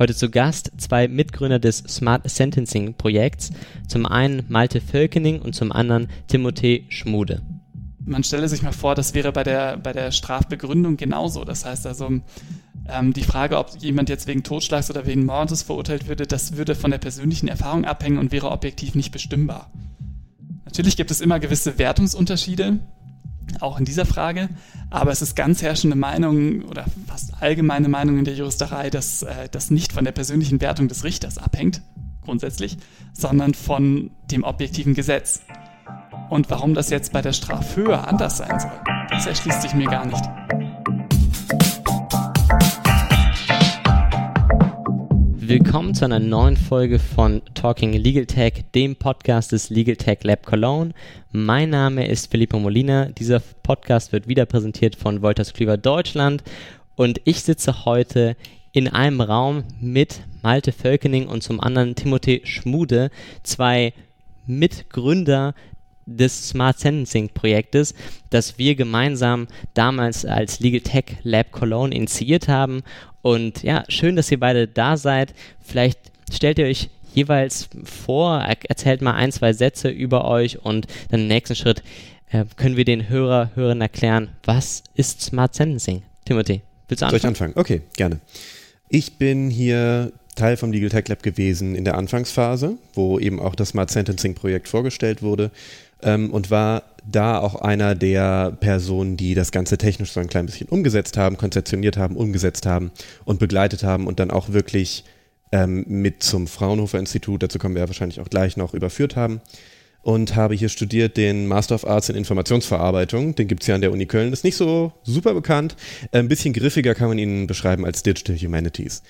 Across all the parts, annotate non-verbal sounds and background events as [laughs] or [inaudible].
Heute zu Gast zwei Mitgründer des Smart Sentencing Projekts, zum einen Malte Völkening und zum anderen Timothée Schmude. Man stelle sich mal vor, das wäre bei der, bei der Strafbegründung genauso. Das heißt also, ähm, die Frage, ob jemand jetzt wegen Totschlags oder wegen Mordes verurteilt würde, das würde von der persönlichen Erfahrung abhängen und wäre objektiv nicht bestimmbar. Natürlich gibt es immer gewisse Wertungsunterschiede, auch in dieser Frage. Aber es ist ganz herrschende Meinung oder fast allgemeine Meinung in der Juristerei, dass äh, das nicht von der persönlichen Wertung des Richters abhängt, grundsätzlich, sondern von dem objektiven Gesetz. Und warum das jetzt bei der Strafhöhe anders sein soll, das erschließt sich mir gar nicht. Willkommen zu einer neuen Folge von Talking Legal Tech, dem Podcast des Legal Tech Lab Cologne. Mein Name ist Filippo Molina. Dieser Podcast wird wieder präsentiert von Wolters Klüver Deutschland und ich sitze heute in einem Raum mit Malte Völkening und zum anderen Timothée Schmude, zwei Mitgründer des Smart Sentencing Projektes, das wir gemeinsam damals als Legal Tech Lab Cologne initiiert haben. Und ja, schön, dass ihr beide da seid. Vielleicht stellt ihr euch jeweils vor, erzählt mal ein, zwei Sätze über euch und dann im nächsten Schritt äh, können wir den Hörer, Hörern erklären, was ist Smart Sentencing? Timothy, willst du anfangen? Soll ich anfangen? Okay, gerne. Ich bin hier Teil vom Legal Tech Lab gewesen in der Anfangsphase, wo eben auch das Smart Sentencing Projekt vorgestellt wurde ähm, und war da auch einer der Personen, die das Ganze technisch so ein klein bisschen umgesetzt haben, konzeptioniert haben, umgesetzt haben und begleitet haben und dann auch wirklich ähm, mit zum Fraunhofer Institut, dazu kommen wir ja wahrscheinlich auch gleich noch, überführt haben. Und habe hier studiert den Master of Arts in Informationsverarbeitung. Den gibt es ja an der Uni Köln. Ist nicht so super bekannt. Ein bisschen griffiger kann man ihn beschreiben als Digital Humanities.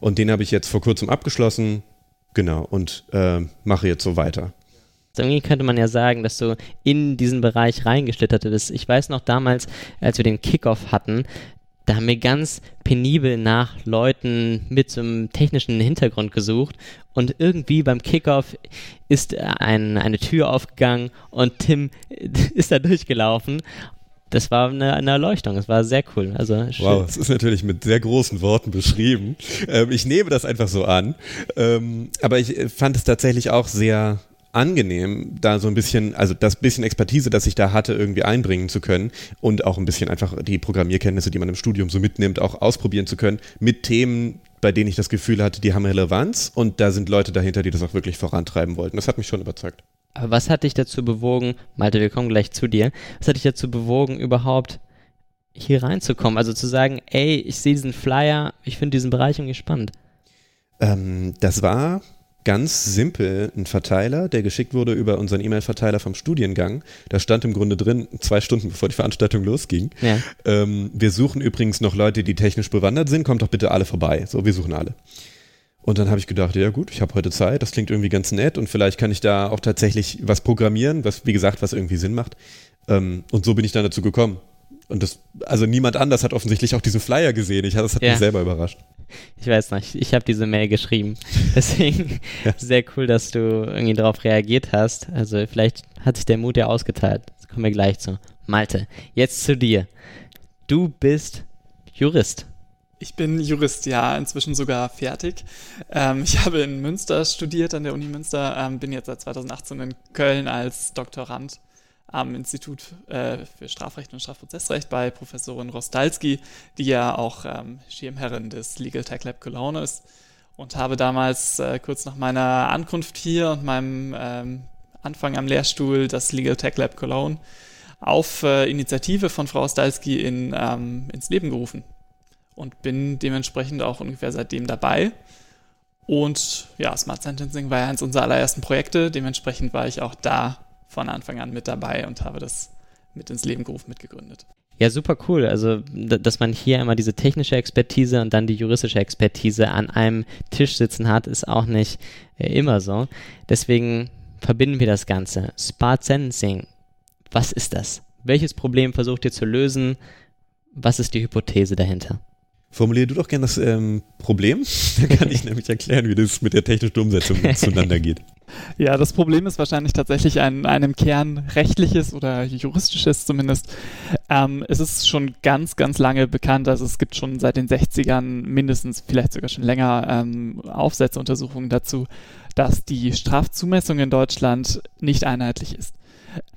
Und den habe ich jetzt vor kurzem abgeschlossen. Genau. Und äh, mache jetzt so weiter. Irgendwie könnte man ja sagen, dass du in diesen Bereich reingeschlittert bist. Ich weiß noch damals, als wir den Kickoff hatten, da haben wir ganz penibel nach Leuten mit so einem technischen Hintergrund gesucht und irgendwie beim Kickoff ist ein, eine Tür aufgegangen und Tim [laughs] ist da durchgelaufen das war eine, eine, Erleuchtung. Es war sehr cool. Also wow, es ist natürlich mit sehr großen Worten beschrieben. Ähm, ich nehme das einfach so an. Ähm, aber ich äh, fand es tatsächlich auch sehr angenehm, da so ein bisschen, also das bisschen Expertise, das ich da hatte, irgendwie einbringen zu können und auch ein bisschen einfach die Programmierkenntnisse, die man im Studium so mitnimmt, auch ausprobieren zu können mit Themen, bei denen ich das Gefühl hatte, die haben Relevanz und da sind Leute dahinter, die das auch wirklich vorantreiben wollten. Das hat mich schon überzeugt. Aber was hat dich dazu bewogen, Malte, wir kommen gleich zu dir, was hat dich dazu bewogen, überhaupt hier reinzukommen? Also zu sagen, ey, ich sehe diesen Flyer, ich finde diesen Bereich irgendwie spannend. Ähm, das war ganz simpel ein Verteiler, der geschickt wurde über unseren E-Mail-Verteiler vom Studiengang. Da stand im Grunde drin, zwei Stunden bevor die Veranstaltung losging. Ja. Ähm, wir suchen übrigens noch Leute, die technisch bewandert sind. Kommt doch bitte alle vorbei. So, wir suchen alle. Und dann habe ich gedacht, ja gut, ich habe heute Zeit, das klingt irgendwie ganz nett und vielleicht kann ich da auch tatsächlich was programmieren, was, wie gesagt, was irgendwie Sinn macht. Ähm, und so bin ich dann dazu gekommen. Und das, also niemand anders hat offensichtlich auch diesen Flyer gesehen. Ich, das hat ja. mich selber überrascht. Ich weiß nicht, ich habe diese Mail geschrieben. [laughs] Deswegen ja. sehr cool, dass du irgendwie darauf reagiert hast. Also vielleicht hat sich der Mut ja ausgeteilt. Das kommen wir gleich zu. Malte, jetzt zu dir. Du bist Jurist. Ich bin Jurist, ja, inzwischen sogar fertig. Ähm, ich habe in Münster studiert, an der Uni Münster, ähm, bin jetzt seit 2018 in Köln als Doktorand am Institut äh, für Strafrecht und Strafprozessrecht bei Professorin Rostalski, die ja auch ähm, Schirmherrin des Legal Tech Lab Cologne ist. Und habe damals äh, kurz nach meiner Ankunft hier und meinem ähm, Anfang am Lehrstuhl das Legal Tech Lab Cologne auf äh, Initiative von Frau Rostalski in, ähm, ins Leben gerufen. Und bin dementsprechend auch ungefähr seitdem dabei. Und ja, Smart Sentencing war ja eines unserer allerersten Projekte. Dementsprechend war ich auch da von Anfang an mit dabei und habe das mit ins Leben gerufen, mitgegründet. Ja, super cool. Also, dass man hier immer diese technische Expertise und dann die juristische Expertise an einem Tisch sitzen hat, ist auch nicht äh, immer so. Deswegen verbinden wir das Ganze. Smart Sentencing. Was ist das? Welches Problem versucht ihr zu lösen? Was ist die Hypothese dahinter? Formulier du doch gerne das ähm, Problem. [laughs] Dann kann ich [laughs] nämlich erklären, wie das mit der technischen Umsetzung [laughs] zueinander geht. Ja, das Problem ist wahrscheinlich tatsächlich ein, einem Kern rechtliches oder juristisches zumindest. Ähm, es ist schon ganz, ganz lange bekannt, also es gibt schon seit den 60ern mindestens, vielleicht sogar schon länger, ähm, Aufsätze, dazu, dass die Strafzumessung in Deutschland nicht einheitlich ist.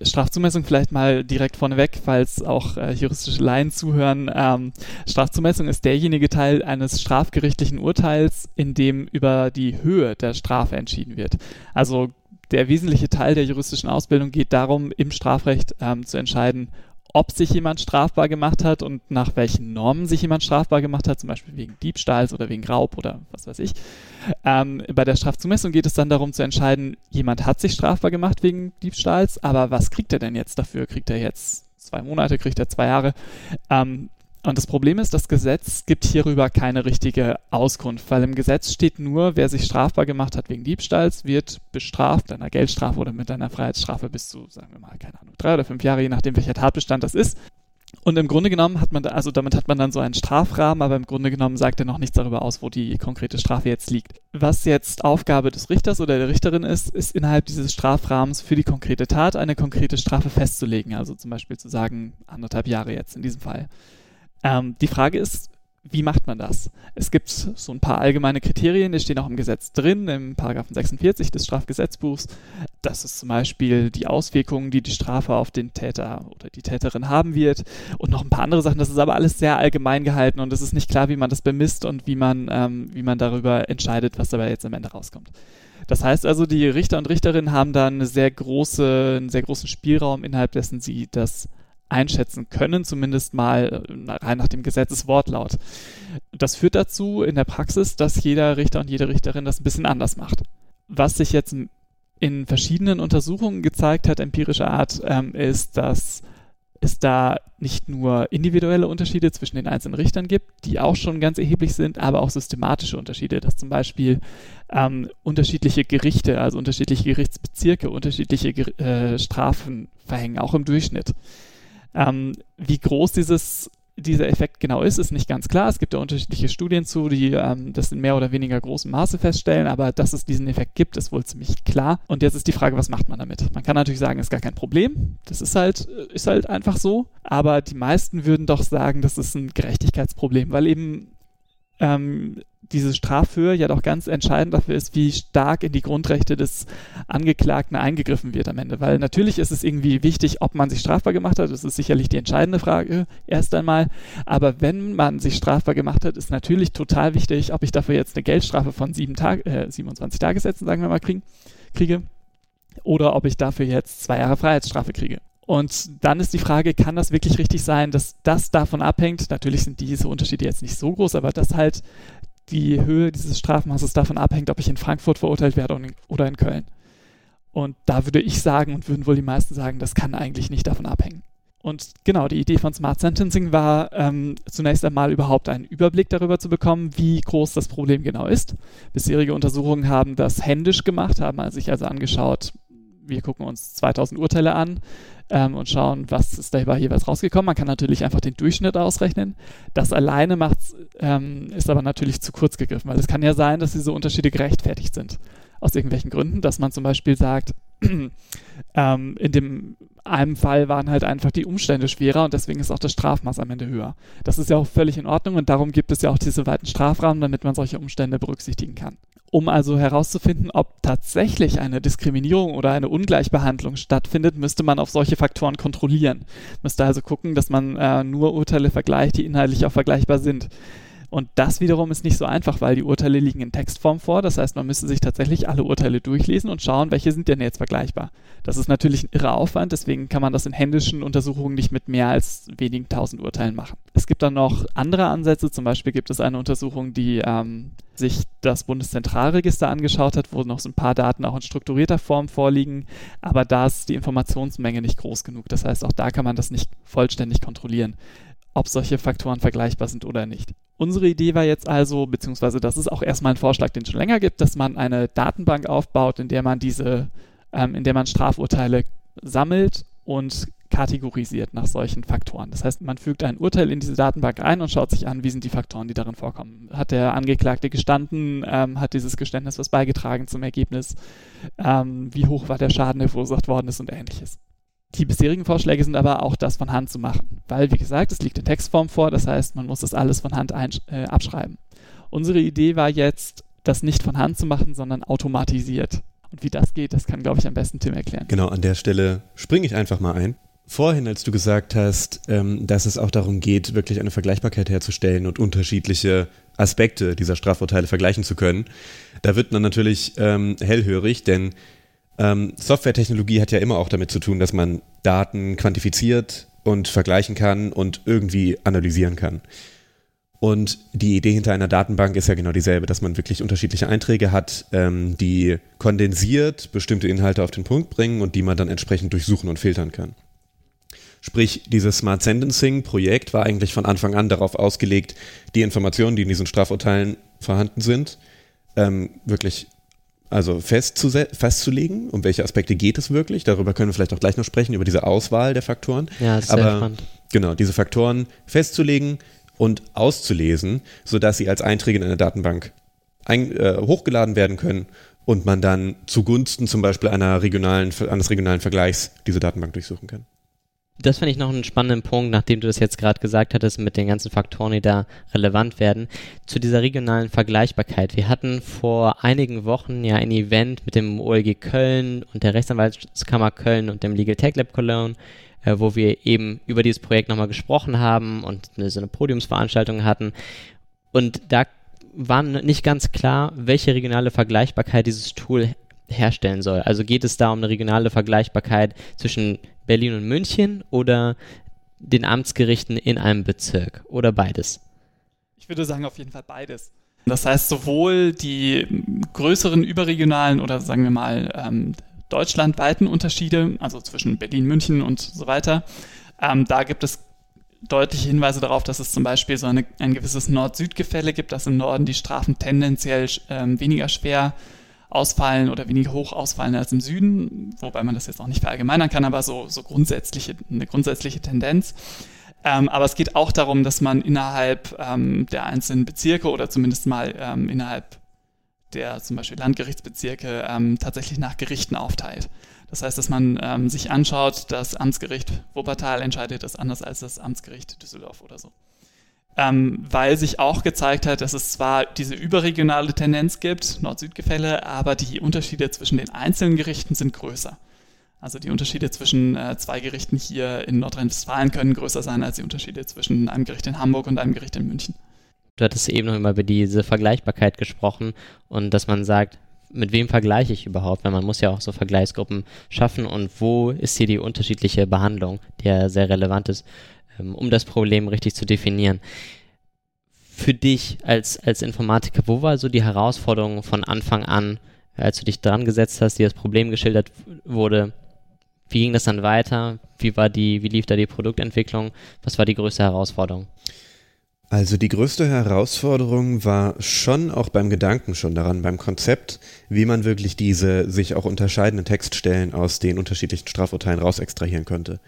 Strafzumessung vielleicht mal direkt vorneweg, falls auch äh, juristische Laien zuhören. Ähm, Strafzumessung ist derjenige Teil eines strafgerichtlichen Urteils, in dem über die Höhe der Strafe entschieden wird. Also der wesentliche Teil der juristischen Ausbildung geht darum, im Strafrecht ähm, zu entscheiden, ob sich jemand strafbar gemacht hat und nach welchen Normen sich jemand strafbar gemacht hat, zum Beispiel wegen Diebstahls oder wegen Raub oder was weiß ich. Ähm, bei der Strafzumessung geht es dann darum zu entscheiden, jemand hat sich strafbar gemacht wegen Diebstahls, aber was kriegt er denn jetzt dafür? Kriegt er jetzt zwei Monate, kriegt er zwei Jahre? Ähm, und das Problem ist, das Gesetz gibt hierüber keine richtige Auskunft, weil im Gesetz steht nur, wer sich strafbar gemacht hat wegen Diebstahls, wird bestraft mit einer Geldstrafe oder mit einer Freiheitsstrafe bis zu, sagen wir mal, keine Ahnung, drei oder fünf Jahre, je nachdem, welcher Tatbestand das ist. Und im Grunde genommen hat man, da, also damit hat man dann so einen Strafrahmen, aber im Grunde genommen sagt er noch nichts darüber aus, wo die konkrete Strafe jetzt liegt. Was jetzt Aufgabe des Richters oder der Richterin ist, ist innerhalb dieses Strafrahmens für die konkrete Tat eine konkrete Strafe festzulegen. Also zum Beispiel zu sagen, anderthalb Jahre jetzt in diesem Fall. Ähm, die Frage ist, wie macht man das? Es gibt so ein paar allgemeine Kriterien, die stehen auch im Gesetz drin, im Paragraphen 46 des Strafgesetzbuchs. Das ist zum Beispiel die Auswirkungen, die die Strafe auf den Täter oder die Täterin haben wird und noch ein paar andere Sachen. Das ist aber alles sehr allgemein gehalten und es ist nicht klar, wie man das bemisst und wie man, ähm, wie man darüber entscheidet, was dabei jetzt am Ende rauskommt. Das heißt also, die Richter und Richterinnen haben da eine sehr große, einen sehr großen Spielraum, innerhalb dessen sie das einschätzen können, zumindest mal äh, rein nach dem Gesetzeswortlaut. Das führt dazu in der Praxis, dass jeder Richter und jede Richterin das ein bisschen anders macht. Was sich jetzt in verschiedenen Untersuchungen gezeigt hat, empirischer Art, ähm, ist, dass es da nicht nur individuelle Unterschiede zwischen den einzelnen Richtern gibt, die auch schon ganz erheblich sind, aber auch systematische Unterschiede, dass zum Beispiel ähm, unterschiedliche Gerichte, also unterschiedliche Gerichtsbezirke, unterschiedliche äh, Strafen verhängen, auch im Durchschnitt. Ähm, wie groß dieses, dieser Effekt genau ist, ist nicht ganz klar. Es gibt ja unterschiedliche Studien zu, die ähm, das in mehr oder weniger großem Maße feststellen, aber dass es diesen Effekt gibt, ist wohl ziemlich klar. Und jetzt ist die Frage, was macht man damit? Man kann natürlich sagen, ist gar kein Problem. Das ist halt, ist halt einfach so. Aber die meisten würden doch sagen, das ist ein Gerechtigkeitsproblem, weil eben ähm, diese Straffhöhe ja doch ganz entscheidend dafür ist, wie stark in die Grundrechte des Angeklagten eingegriffen wird am Ende. Weil natürlich ist es irgendwie wichtig, ob man sich strafbar gemacht hat. Das ist sicherlich die entscheidende Frage erst einmal. Aber wenn man sich strafbar gemacht hat, ist natürlich total wichtig, ob ich dafür jetzt eine Geldstrafe von sieben Tag, äh, 27 Tagessätzen, sagen wir mal, kriegen, kriege oder ob ich dafür jetzt zwei Jahre Freiheitsstrafe kriege. Und dann ist die Frage, kann das wirklich richtig sein, dass das davon abhängt? Natürlich sind diese Unterschiede jetzt nicht so groß, aber dass halt die Höhe dieses Strafmaßes davon abhängt, ob ich in Frankfurt verurteilt werde oder in Köln. Und da würde ich sagen und würden wohl die meisten sagen, das kann eigentlich nicht davon abhängen. Und genau, die Idee von Smart Sentencing war ähm, zunächst einmal überhaupt einen Überblick darüber zu bekommen, wie groß das Problem genau ist. Bisherige Untersuchungen haben das händisch gemacht, haben sich also angeschaut, wir gucken uns 2000 Urteile an, ähm, und schauen, was ist dabei jeweils rausgekommen. Man kann natürlich einfach den Durchschnitt ausrechnen. Das alleine macht, ähm, ist aber natürlich zu kurz gegriffen, weil es kann ja sein, dass diese Unterschiede gerechtfertigt sind. Aus irgendwelchen Gründen, dass man zum Beispiel sagt, [clears throat] ähm, in dem einem Fall waren halt einfach die Umstände schwerer und deswegen ist auch das Strafmaß am Ende höher. Das ist ja auch völlig in Ordnung und darum gibt es ja auch diese weiten Strafrahmen, damit man solche Umstände berücksichtigen kann. Um also herauszufinden, ob tatsächlich eine Diskriminierung oder eine Ungleichbehandlung stattfindet, müsste man auf solche Faktoren kontrollieren. Müsste also gucken, dass man äh, nur Urteile vergleicht, die inhaltlich auch vergleichbar sind. Und das wiederum ist nicht so einfach, weil die Urteile liegen in Textform vor. Das heißt, man müsste sich tatsächlich alle Urteile durchlesen und schauen, welche sind denn jetzt vergleichbar. Das ist natürlich ein irrer Aufwand, deswegen kann man das in händischen Untersuchungen nicht mit mehr als wenigen tausend Urteilen machen. Es gibt dann noch andere Ansätze. Zum Beispiel gibt es eine Untersuchung, die ähm, sich das Bundeszentralregister angeschaut hat, wo noch so ein paar Daten auch in strukturierter Form vorliegen, aber da ist die Informationsmenge nicht groß genug. Das heißt, auch da kann man das nicht vollständig kontrollieren ob solche Faktoren vergleichbar sind oder nicht. Unsere Idee war jetzt also, beziehungsweise das ist auch erstmal ein Vorschlag, den es schon länger gibt, dass man eine Datenbank aufbaut, in der man diese, ähm, in der man Strafurteile sammelt und kategorisiert nach solchen Faktoren. Das heißt, man fügt ein Urteil in diese Datenbank ein und schaut sich an, wie sind die Faktoren, die darin vorkommen. Hat der Angeklagte gestanden? Ähm, hat dieses Geständnis was beigetragen zum Ergebnis? Ähm, wie hoch war der Schaden, der verursacht worden ist und ähnliches. Die bisherigen Vorschläge sind aber auch das von Hand zu machen, weil, wie gesagt, es liegt in Textform vor, das heißt, man muss das alles von Hand äh, abschreiben. Unsere Idee war jetzt, das nicht von Hand zu machen, sondern automatisiert. Und wie das geht, das kann, glaube ich, am besten Tim erklären. Genau, an der Stelle springe ich einfach mal ein. Vorhin, als du gesagt hast, ähm, dass es auch darum geht, wirklich eine Vergleichbarkeit herzustellen und unterschiedliche Aspekte dieser Strafurteile vergleichen zu können, da wird man natürlich ähm, hellhörig, denn ähm, Softwaretechnologie hat ja immer auch damit zu tun, dass man Daten quantifiziert und vergleichen kann und irgendwie analysieren kann. Und die Idee hinter einer Datenbank ist ja genau dieselbe, dass man wirklich unterschiedliche Einträge hat, ähm, die kondensiert bestimmte Inhalte auf den Punkt bringen und die man dann entsprechend durchsuchen und filtern kann. Sprich, dieses Smart Sentencing Projekt war eigentlich von Anfang an darauf ausgelegt, die Informationen, die in diesen Strafurteilen vorhanden sind, ähm, wirklich also festzulegen, um welche Aspekte geht es wirklich. Darüber können wir vielleicht auch gleich noch sprechen, über diese Auswahl der Faktoren. Ja, ist sehr Aber, spannend. Genau, diese Faktoren festzulegen, und auszulesen, sodass sie als Einträge in einer Datenbank ein, äh, hochgeladen werden können und man dann zugunsten zum Beispiel einer regionalen, eines regionalen Vergleichs diese Datenbank durchsuchen kann. Das finde ich noch einen spannenden Punkt, nachdem du das jetzt gerade gesagt hattest, mit den ganzen Faktoren, die da relevant werden, zu dieser regionalen Vergleichbarkeit. Wir hatten vor einigen Wochen ja ein Event mit dem OLG Köln und der Rechtsanwaltskammer Köln und dem Legal Tech Lab Cologne, äh, wo wir eben über dieses Projekt nochmal gesprochen haben und eine, so eine Podiumsveranstaltung hatten. Und da war nicht ganz klar, welche regionale Vergleichbarkeit dieses Tool herstellen soll. Also geht es da um eine regionale Vergleichbarkeit zwischen Berlin und München oder den Amtsgerichten in einem Bezirk oder beides? Ich würde sagen, auf jeden Fall beides. Das heißt, sowohl die größeren überregionalen oder sagen wir mal ähm, deutschlandweiten Unterschiede, also zwischen Berlin, München und so weiter. Ähm, da gibt es deutliche Hinweise darauf, dass es zum Beispiel so eine, ein gewisses Nord-Süd-Gefälle gibt, dass im Norden die Strafen tendenziell ähm, weniger schwer ausfallen oder weniger hoch ausfallen als im Süden, wobei man das jetzt auch nicht verallgemeinern kann, aber so, so grundsätzliche, eine grundsätzliche Tendenz. Ähm, aber es geht auch darum, dass man innerhalb ähm, der einzelnen Bezirke oder zumindest mal ähm, innerhalb der zum Beispiel Landgerichtsbezirke ähm, tatsächlich nach Gerichten aufteilt. Das heißt, dass man ähm, sich anschaut, das Amtsgericht Wuppertal entscheidet das anders als das Amtsgericht Düsseldorf oder so. Ähm, weil sich auch gezeigt hat, dass es zwar diese überregionale Tendenz gibt, Nord-Süd-Gefälle, aber die Unterschiede zwischen den einzelnen Gerichten sind größer. Also die Unterschiede zwischen äh, zwei Gerichten hier in Nordrhein-Westfalen können größer sein als die Unterschiede zwischen einem Gericht in Hamburg und einem Gericht in München du hattest eben noch immer über diese Vergleichbarkeit gesprochen und dass man sagt, mit wem vergleiche ich überhaupt? Weil man muss ja auch so Vergleichsgruppen schaffen und wo ist hier die unterschiedliche Behandlung, die ja sehr relevant ist, um das Problem richtig zu definieren. Für dich als, als Informatiker, wo war so die Herausforderung von Anfang an, als du dich dran gesetzt hast, dir das Problem geschildert wurde? Wie ging das dann weiter? Wie war die, wie lief da die Produktentwicklung? Was war die größte Herausforderung? Also die größte Herausforderung war schon auch beim Gedanken schon daran, beim Konzept, wie man wirklich diese sich auch unterscheidenden Textstellen aus den unterschiedlichen Strafurteilen rausextrahieren könnte.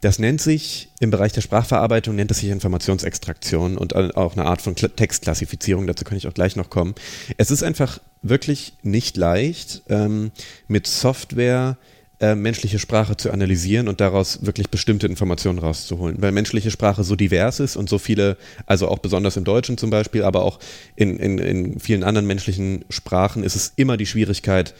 Das nennt sich im Bereich der Sprachverarbeitung nennt es sich Informationsextraktion und auch eine Art von Textklassifizierung. Dazu kann ich auch gleich noch kommen. Es ist einfach wirklich nicht leicht, ähm, mit Software äh, menschliche Sprache zu analysieren und daraus wirklich bestimmte Informationen rauszuholen. Weil menschliche Sprache so divers ist und so viele, also auch besonders im Deutschen zum Beispiel, aber auch in, in, in vielen anderen menschlichen Sprachen ist es immer die Schwierigkeit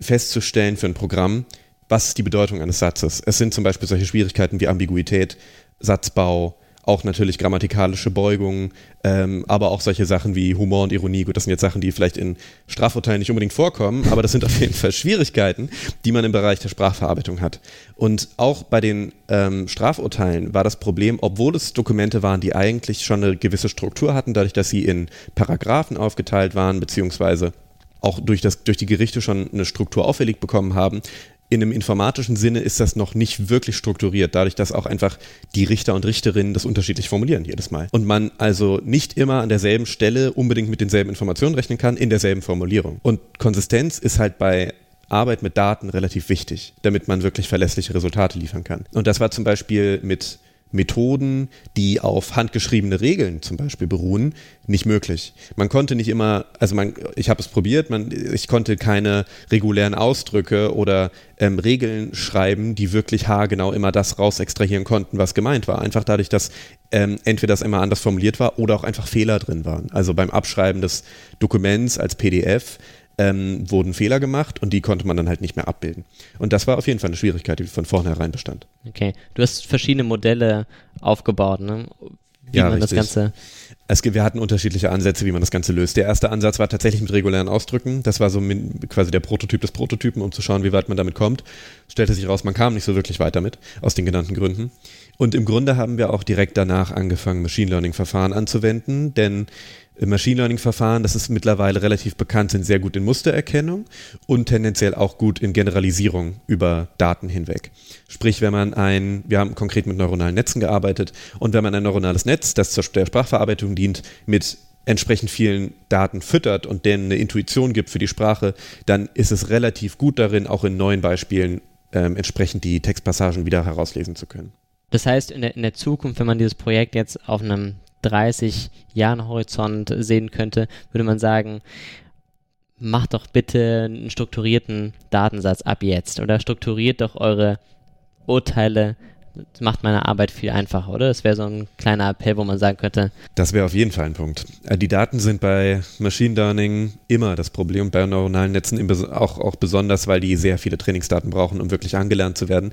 festzustellen für ein Programm, was ist die Bedeutung eines Satzes. Es sind zum Beispiel solche Schwierigkeiten wie Ambiguität, Satzbau, auch natürlich grammatikalische Beugungen, ähm, aber auch solche Sachen wie Humor und Ironie. Gut, das sind jetzt Sachen, die vielleicht in Strafurteilen nicht unbedingt vorkommen, aber das sind auf jeden Fall Schwierigkeiten, die man im Bereich der Sprachverarbeitung hat. Und auch bei den ähm, Strafurteilen war das Problem, obwohl es Dokumente waren, die eigentlich schon eine gewisse Struktur hatten, dadurch, dass sie in Paragraphen aufgeteilt waren, beziehungsweise auch durch, das, durch die Gerichte schon eine Struktur auferlegt bekommen haben, in einem informatischen Sinne ist das noch nicht wirklich strukturiert, dadurch, dass auch einfach die Richter und Richterinnen das unterschiedlich formulieren jedes Mal. Und man also nicht immer an derselben Stelle unbedingt mit denselben Informationen rechnen kann, in derselben Formulierung. Und Konsistenz ist halt bei Arbeit mit Daten relativ wichtig, damit man wirklich verlässliche Resultate liefern kann. Und das war zum Beispiel mit Methoden, die auf handgeschriebene Regeln zum Beispiel beruhen, nicht möglich. Man konnte nicht immer, also man, ich habe es probiert, man, ich konnte keine regulären Ausdrücke oder ähm, Regeln schreiben, die wirklich haargenau immer das raus extrahieren konnten, was gemeint war. Einfach dadurch, dass ähm, entweder das immer anders formuliert war oder auch einfach Fehler drin waren. Also beim Abschreiben des Dokuments als PDF ähm, wurden Fehler gemacht und die konnte man dann halt nicht mehr abbilden. Und das war auf jeden Fall eine Schwierigkeit, die von vornherein bestand. Okay, du hast verschiedene Modelle aufgebaut, ne? Wie ja, man richtig. das Ganze. Es gibt, wir hatten unterschiedliche Ansätze, wie man das Ganze löst. Der erste Ansatz war tatsächlich mit regulären Ausdrücken. Das war so quasi der Prototyp des Prototypen, um zu schauen, wie weit man damit kommt. Stellte sich raus, man kam nicht so wirklich weit damit, aus den genannten Gründen. Und im Grunde haben wir auch direkt danach angefangen, Machine Learning Verfahren anzuwenden, denn Machine Learning-Verfahren, das ist mittlerweile relativ bekannt, sind sehr gut in Mustererkennung und tendenziell auch gut in Generalisierung über Daten hinweg. Sprich, wenn man ein, wir haben konkret mit neuronalen Netzen gearbeitet und wenn man ein neuronales Netz, das zur Sprachverarbeitung dient, mit entsprechend vielen Daten füttert und denen eine Intuition gibt für die Sprache, dann ist es relativ gut darin, auch in neuen Beispielen ähm, entsprechend die Textpassagen wieder herauslesen zu können. Das heißt, in der, in der Zukunft, wenn man dieses Projekt jetzt auf einem 30 Jahren Horizont sehen könnte, würde man sagen, macht doch bitte einen strukturierten Datensatz ab jetzt oder strukturiert doch eure Urteile. Das macht meine Arbeit viel einfacher, oder? Das wäre so ein kleiner Appell, wo man sagen könnte. Das wäre auf jeden Fall ein Punkt. Äh, die Daten sind bei Machine Learning immer das Problem, bei neuronalen Netzen auch, auch besonders, weil die sehr viele Trainingsdaten brauchen, um wirklich angelernt zu werden.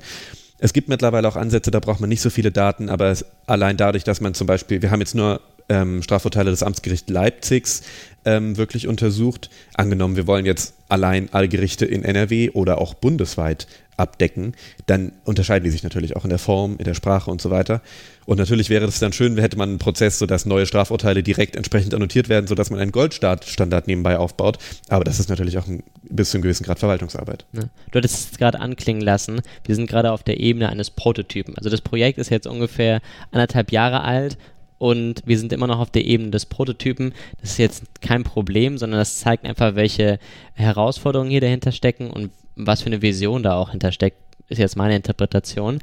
Es gibt mittlerweile auch Ansätze, da braucht man nicht so viele Daten, aber es, allein dadurch, dass man zum Beispiel, wir haben jetzt nur ähm, Strafurteile des Amtsgerichts Leipzigs ähm, wirklich untersucht. Angenommen, wir wollen jetzt allein alle Gerichte in NRW oder auch bundesweit abdecken, dann unterscheiden die sich natürlich auch in der Form, in der Sprache und so weiter. Und natürlich wäre es dann schön, hätte man einen Prozess, sodass neue Strafurteile direkt entsprechend annotiert werden, sodass man einen Goldstandard nebenbei aufbaut. Aber das ist natürlich auch ein, bis zu einem gewissen Grad Verwaltungsarbeit. Ja. Du hattest es gerade anklingen lassen, wir sind gerade auf der Ebene eines Prototypen. Also das Projekt ist jetzt ungefähr anderthalb Jahre alt und wir sind immer noch auf der Ebene des Prototypen. Das ist jetzt kein Problem, sondern das zeigt einfach, welche Herausforderungen hier dahinter stecken und was für eine Vision da auch hintersteckt, ist jetzt meine Interpretation.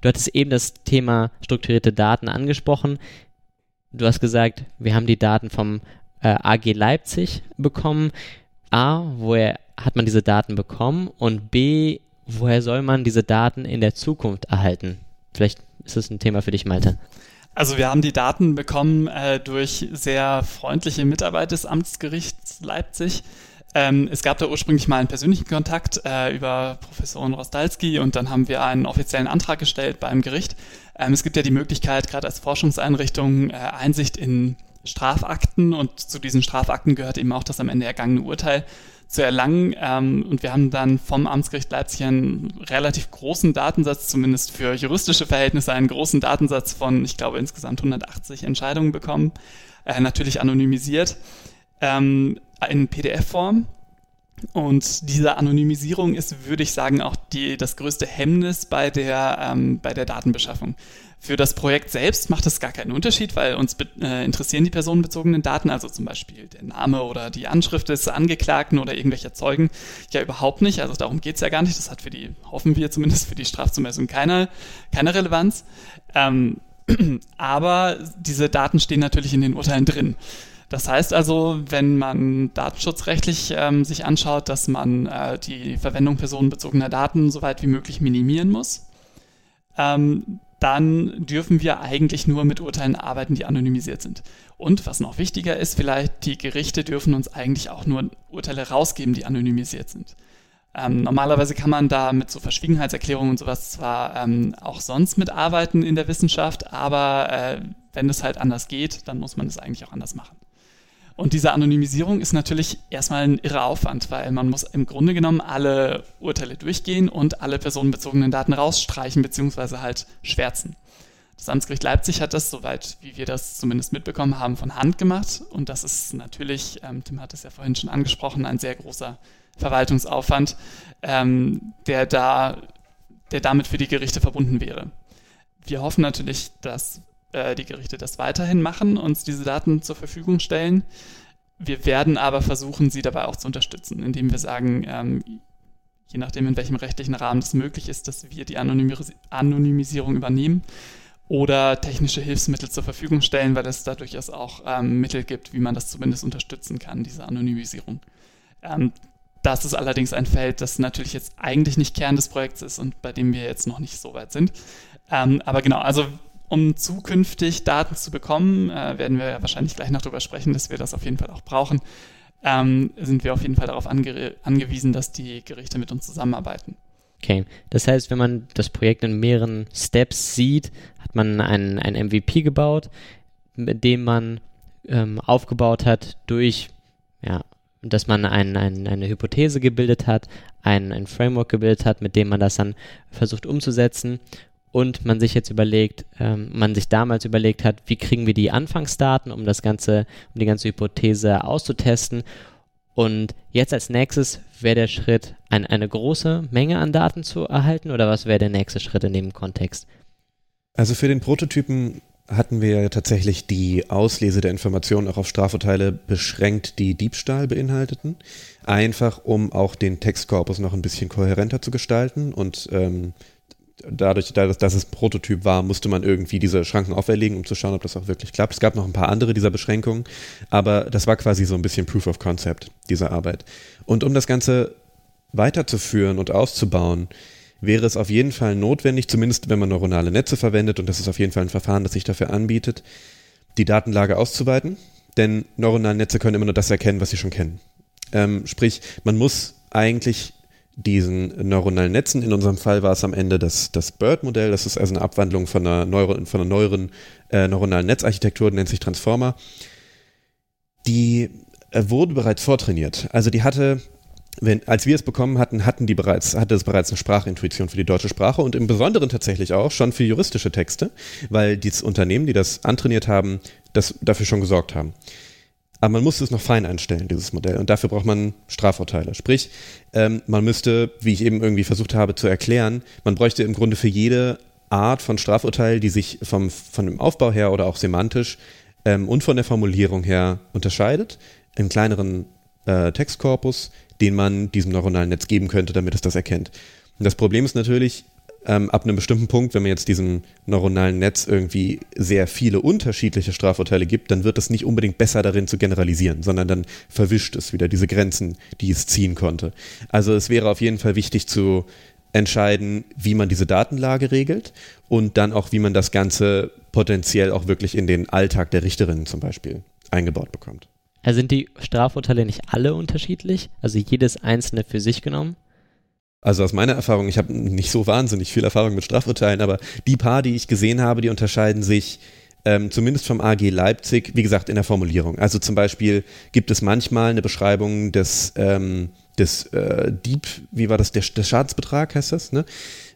Du hattest eben das Thema strukturierte Daten angesprochen. Du hast gesagt, wir haben die Daten vom äh, AG Leipzig bekommen. A, woher hat man diese Daten bekommen? Und B, woher soll man diese Daten in der Zukunft erhalten? Vielleicht ist das ein Thema für dich, Malte. Also wir haben die Daten bekommen äh, durch sehr freundliche Mitarbeit des Amtsgerichts Leipzig. Ähm, es gab da ursprünglich mal einen persönlichen Kontakt äh, über Professorin Rostalski und dann haben wir einen offiziellen Antrag gestellt beim Gericht. Ähm, es gibt ja die Möglichkeit, gerade als Forschungseinrichtung äh, Einsicht in Strafakten und zu diesen Strafakten gehört eben auch das am Ende ergangene Urteil zu erlangen. Ähm, und wir haben dann vom Amtsgericht Leipzig einen relativ großen Datensatz, zumindest für juristische Verhältnisse, einen großen Datensatz von, ich glaube, insgesamt 180 Entscheidungen bekommen, äh, natürlich anonymisiert, ähm, in PDF-Form. Und diese Anonymisierung ist, würde ich sagen, auch die, das größte Hemmnis bei der, ähm, bei der Datenbeschaffung. Für das Projekt selbst macht es gar keinen Unterschied, weil uns äh, interessieren die personenbezogenen Daten, also zum Beispiel der Name oder die Anschrift des Angeklagten oder irgendwelcher Zeugen, ja überhaupt nicht. Also darum geht's ja gar nicht. Das hat für die, hoffen wir zumindest, für die Strafzumessung keine, keine Relevanz. Ähm, [clears throat] aber diese Daten stehen natürlich in den Urteilen drin. Das heißt also, wenn man datenschutzrechtlich ähm, sich anschaut, dass man äh, die Verwendung personenbezogener Daten so weit wie möglich minimieren muss, ähm, dann dürfen wir eigentlich nur mit Urteilen arbeiten, die anonymisiert sind. Und was noch wichtiger ist, vielleicht die Gerichte dürfen uns eigentlich auch nur Urteile rausgeben, die anonymisiert sind. Ähm, normalerweise kann man da mit so Verschwiegenheitserklärungen und sowas zwar ähm, auch sonst mitarbeiten in der Wissenschaft, aber äh, wenn es halt anders geht, dann muss man es eigentlich auch anders machen. Und diese Anonymisierung ist natürlich erstmal ein irrer Aufwand, weil man muss im Grunde genommen alle Urteile durchgehen und alle personenbezogenen Daten rausstreichen bzw. halt schwärzen. Das Amtsgericht Leipzig hat das, soweit wie wir das zumindest mitbekommen haben, von Hand gemacht. Und das ist natürlich, ähm, Tim hat es ja vorhin schon angesprochen, ein sehr großer Verwaltungsaufwand, ähm, der, da, der damit für die Gerichte verbunden wäre. Wir hoffen natürlich, dass äh, die Gerichte das weiterhin machen, uns diese Daten zur Verfügung stellen. Wir werden aber versuchen, sie dabei auch zu unterstützen, indem wir sagen, ähm, je nachdem, in welchem rechtlichen Rahmen es möglich ist, dass wir die Anonymis Anonymisierung übernehmen oder technische Hilfsmittel zur Verfügung stellen, weil es da durchaus auch ähm, Mittel gibt, wie man das zumindest unterstützen kann, diese Anonymisierung. Ähm, das ist allerdings ein Feld, das natürlich jetzt eigentlich nicht Kern des Projekts ist und bei dem wir jetzt noch nicht so weit sind. Ähm, aber genau, also um zukünftig Daten zu bekommen, äh, werden wir ja wahrscheinlich gleich noch darüber sprechen, dass wir das auf jeden Fall auch brauchen, ähm, sind wir auf jeden Fall darauf ange angewiesen, dass die Gerichte mit uns zusammenarbeiten. Okay, das heißt, wenn man das Projekt in mehreren Steps sieht, hat man ein, ein MVP gebaut, mit dem man ähm, aufgebaut hat durch, ja, dass man ein, ein, eine Hypothese gebildet hat, ein, ein Framework gebildet hat, mit dem man das dann versucht umzusetzen und man sich jetzt überlegt, ähm, man sich damals überlegt hat, wie kriegen wir die Anfangsdaten, um das ganze, um die ganze Hypothese auszutesten. Und jetzt als nächstes wäre der Schritt, ein, eine große Menge an Daten zu erhalten oder was wäre der nächste Schritt in dem Kontext? Also für den Prototypen hatten wir tatsächlich die Auslese der Informationen auch auf Strafurteile beschränkt, die Diebstahl beinhalteten. Einfach um auch den Textkorpus noch ein bisschen kohärenter zu gestalten und ähm, dadurch, dass es ein Prototyp war, musste man irgendwie diese Schranken auferlegen, um zu schauen, ob das auch wirklich klappt. Es gab noch ein paar andere dieser Beschränkungen, aber das war quasi so ein bisschen Proof of Concept, diese Arbeit. Und um das Ganze weiterzuführen und auszubauen, wäre es auf jeden Fall notwendig, zumindest wenn man neuronale Netze verwendet, und das ist auf jeden Fall ein Verfahren, das sich dafür anbietet, die Datenlage auszuweiten, denn neuronale Netze können immer nur das erkennen, was sie schon kennen. Ähm, sprich, man muss eigentlich diesen neuronalen Netzen. In unserem Fall war es am Ende das, das BERT-Modell. Das ist also eine Abwandlung von einer, Neuro, von einer neueren äh, neuronalen Netzarchitektur, nennt sich Transformer. Die äh, wurde bereits vortrainiert. Also die hatte, wenn, als wir es bekommen hatten, hatten die bereits, hatte es bereits eine Sprachintuition für die deutsche Sprache und im Besonderen tatsächlich auch schon für juristische Texte, weil die Unternehmen, die das antrainiert haben, das dafür schon gesorgt haben. Aber man muss es noch fein einstellen, dieses Modell. Und dafür braucht man Strafurteile. Sprich, ähm, man müsste, wie ich eben irgendwie versucht habe zu erklären, man bräuchte im Grunde für jede Art von Strafurteil, die sich vom, von dem Aufbau her oder auch semantisch ähm, und von der Formulierung her unterscheidet, einen kleineren äh, Textkorpus, den man diesem neuronalen Netz geben könnte, damit es das erkennt. Und das Problem ist natürlich, ähm, ab einem bestimmten Punkt, wenn man jetzt diesem neuronalen Netz irgendwie sehr viele unterschiedliche Strafurteile gibt, dann wird es nicht unbedingt besser darin zu generalisieren, sondern dann verwischt es wieder diese Grenzen, die es ziehen konnte. Also es wäre auf jeden Fall wichtig zu entscheiden, wie man diese Datenlage regelt und dann auch, wie man das Ganze potenziell auch wirklich in den Alltag der Richterinnen zum Beispiel eingebaut bekommt. Also sind die Strafurteile nicht alle unterschiedlich? Also jedes einzelne für sich genommen? Also aus meiner Erfahrung, ich habe nicht so wahnsinnig viel Erfahrung mit Strafurteilen, aber die paar, die ich gesehen habe, die unterscheiden sich ähm, zumindest vom AG Leipzig, wie gesagt, in der Formulierung. Also zum Beispiel gibt es manchmal eine Beschreibung des, ähm, des äh, Dieb, wie war das, der, der Schadensbetrag heißt das, ne?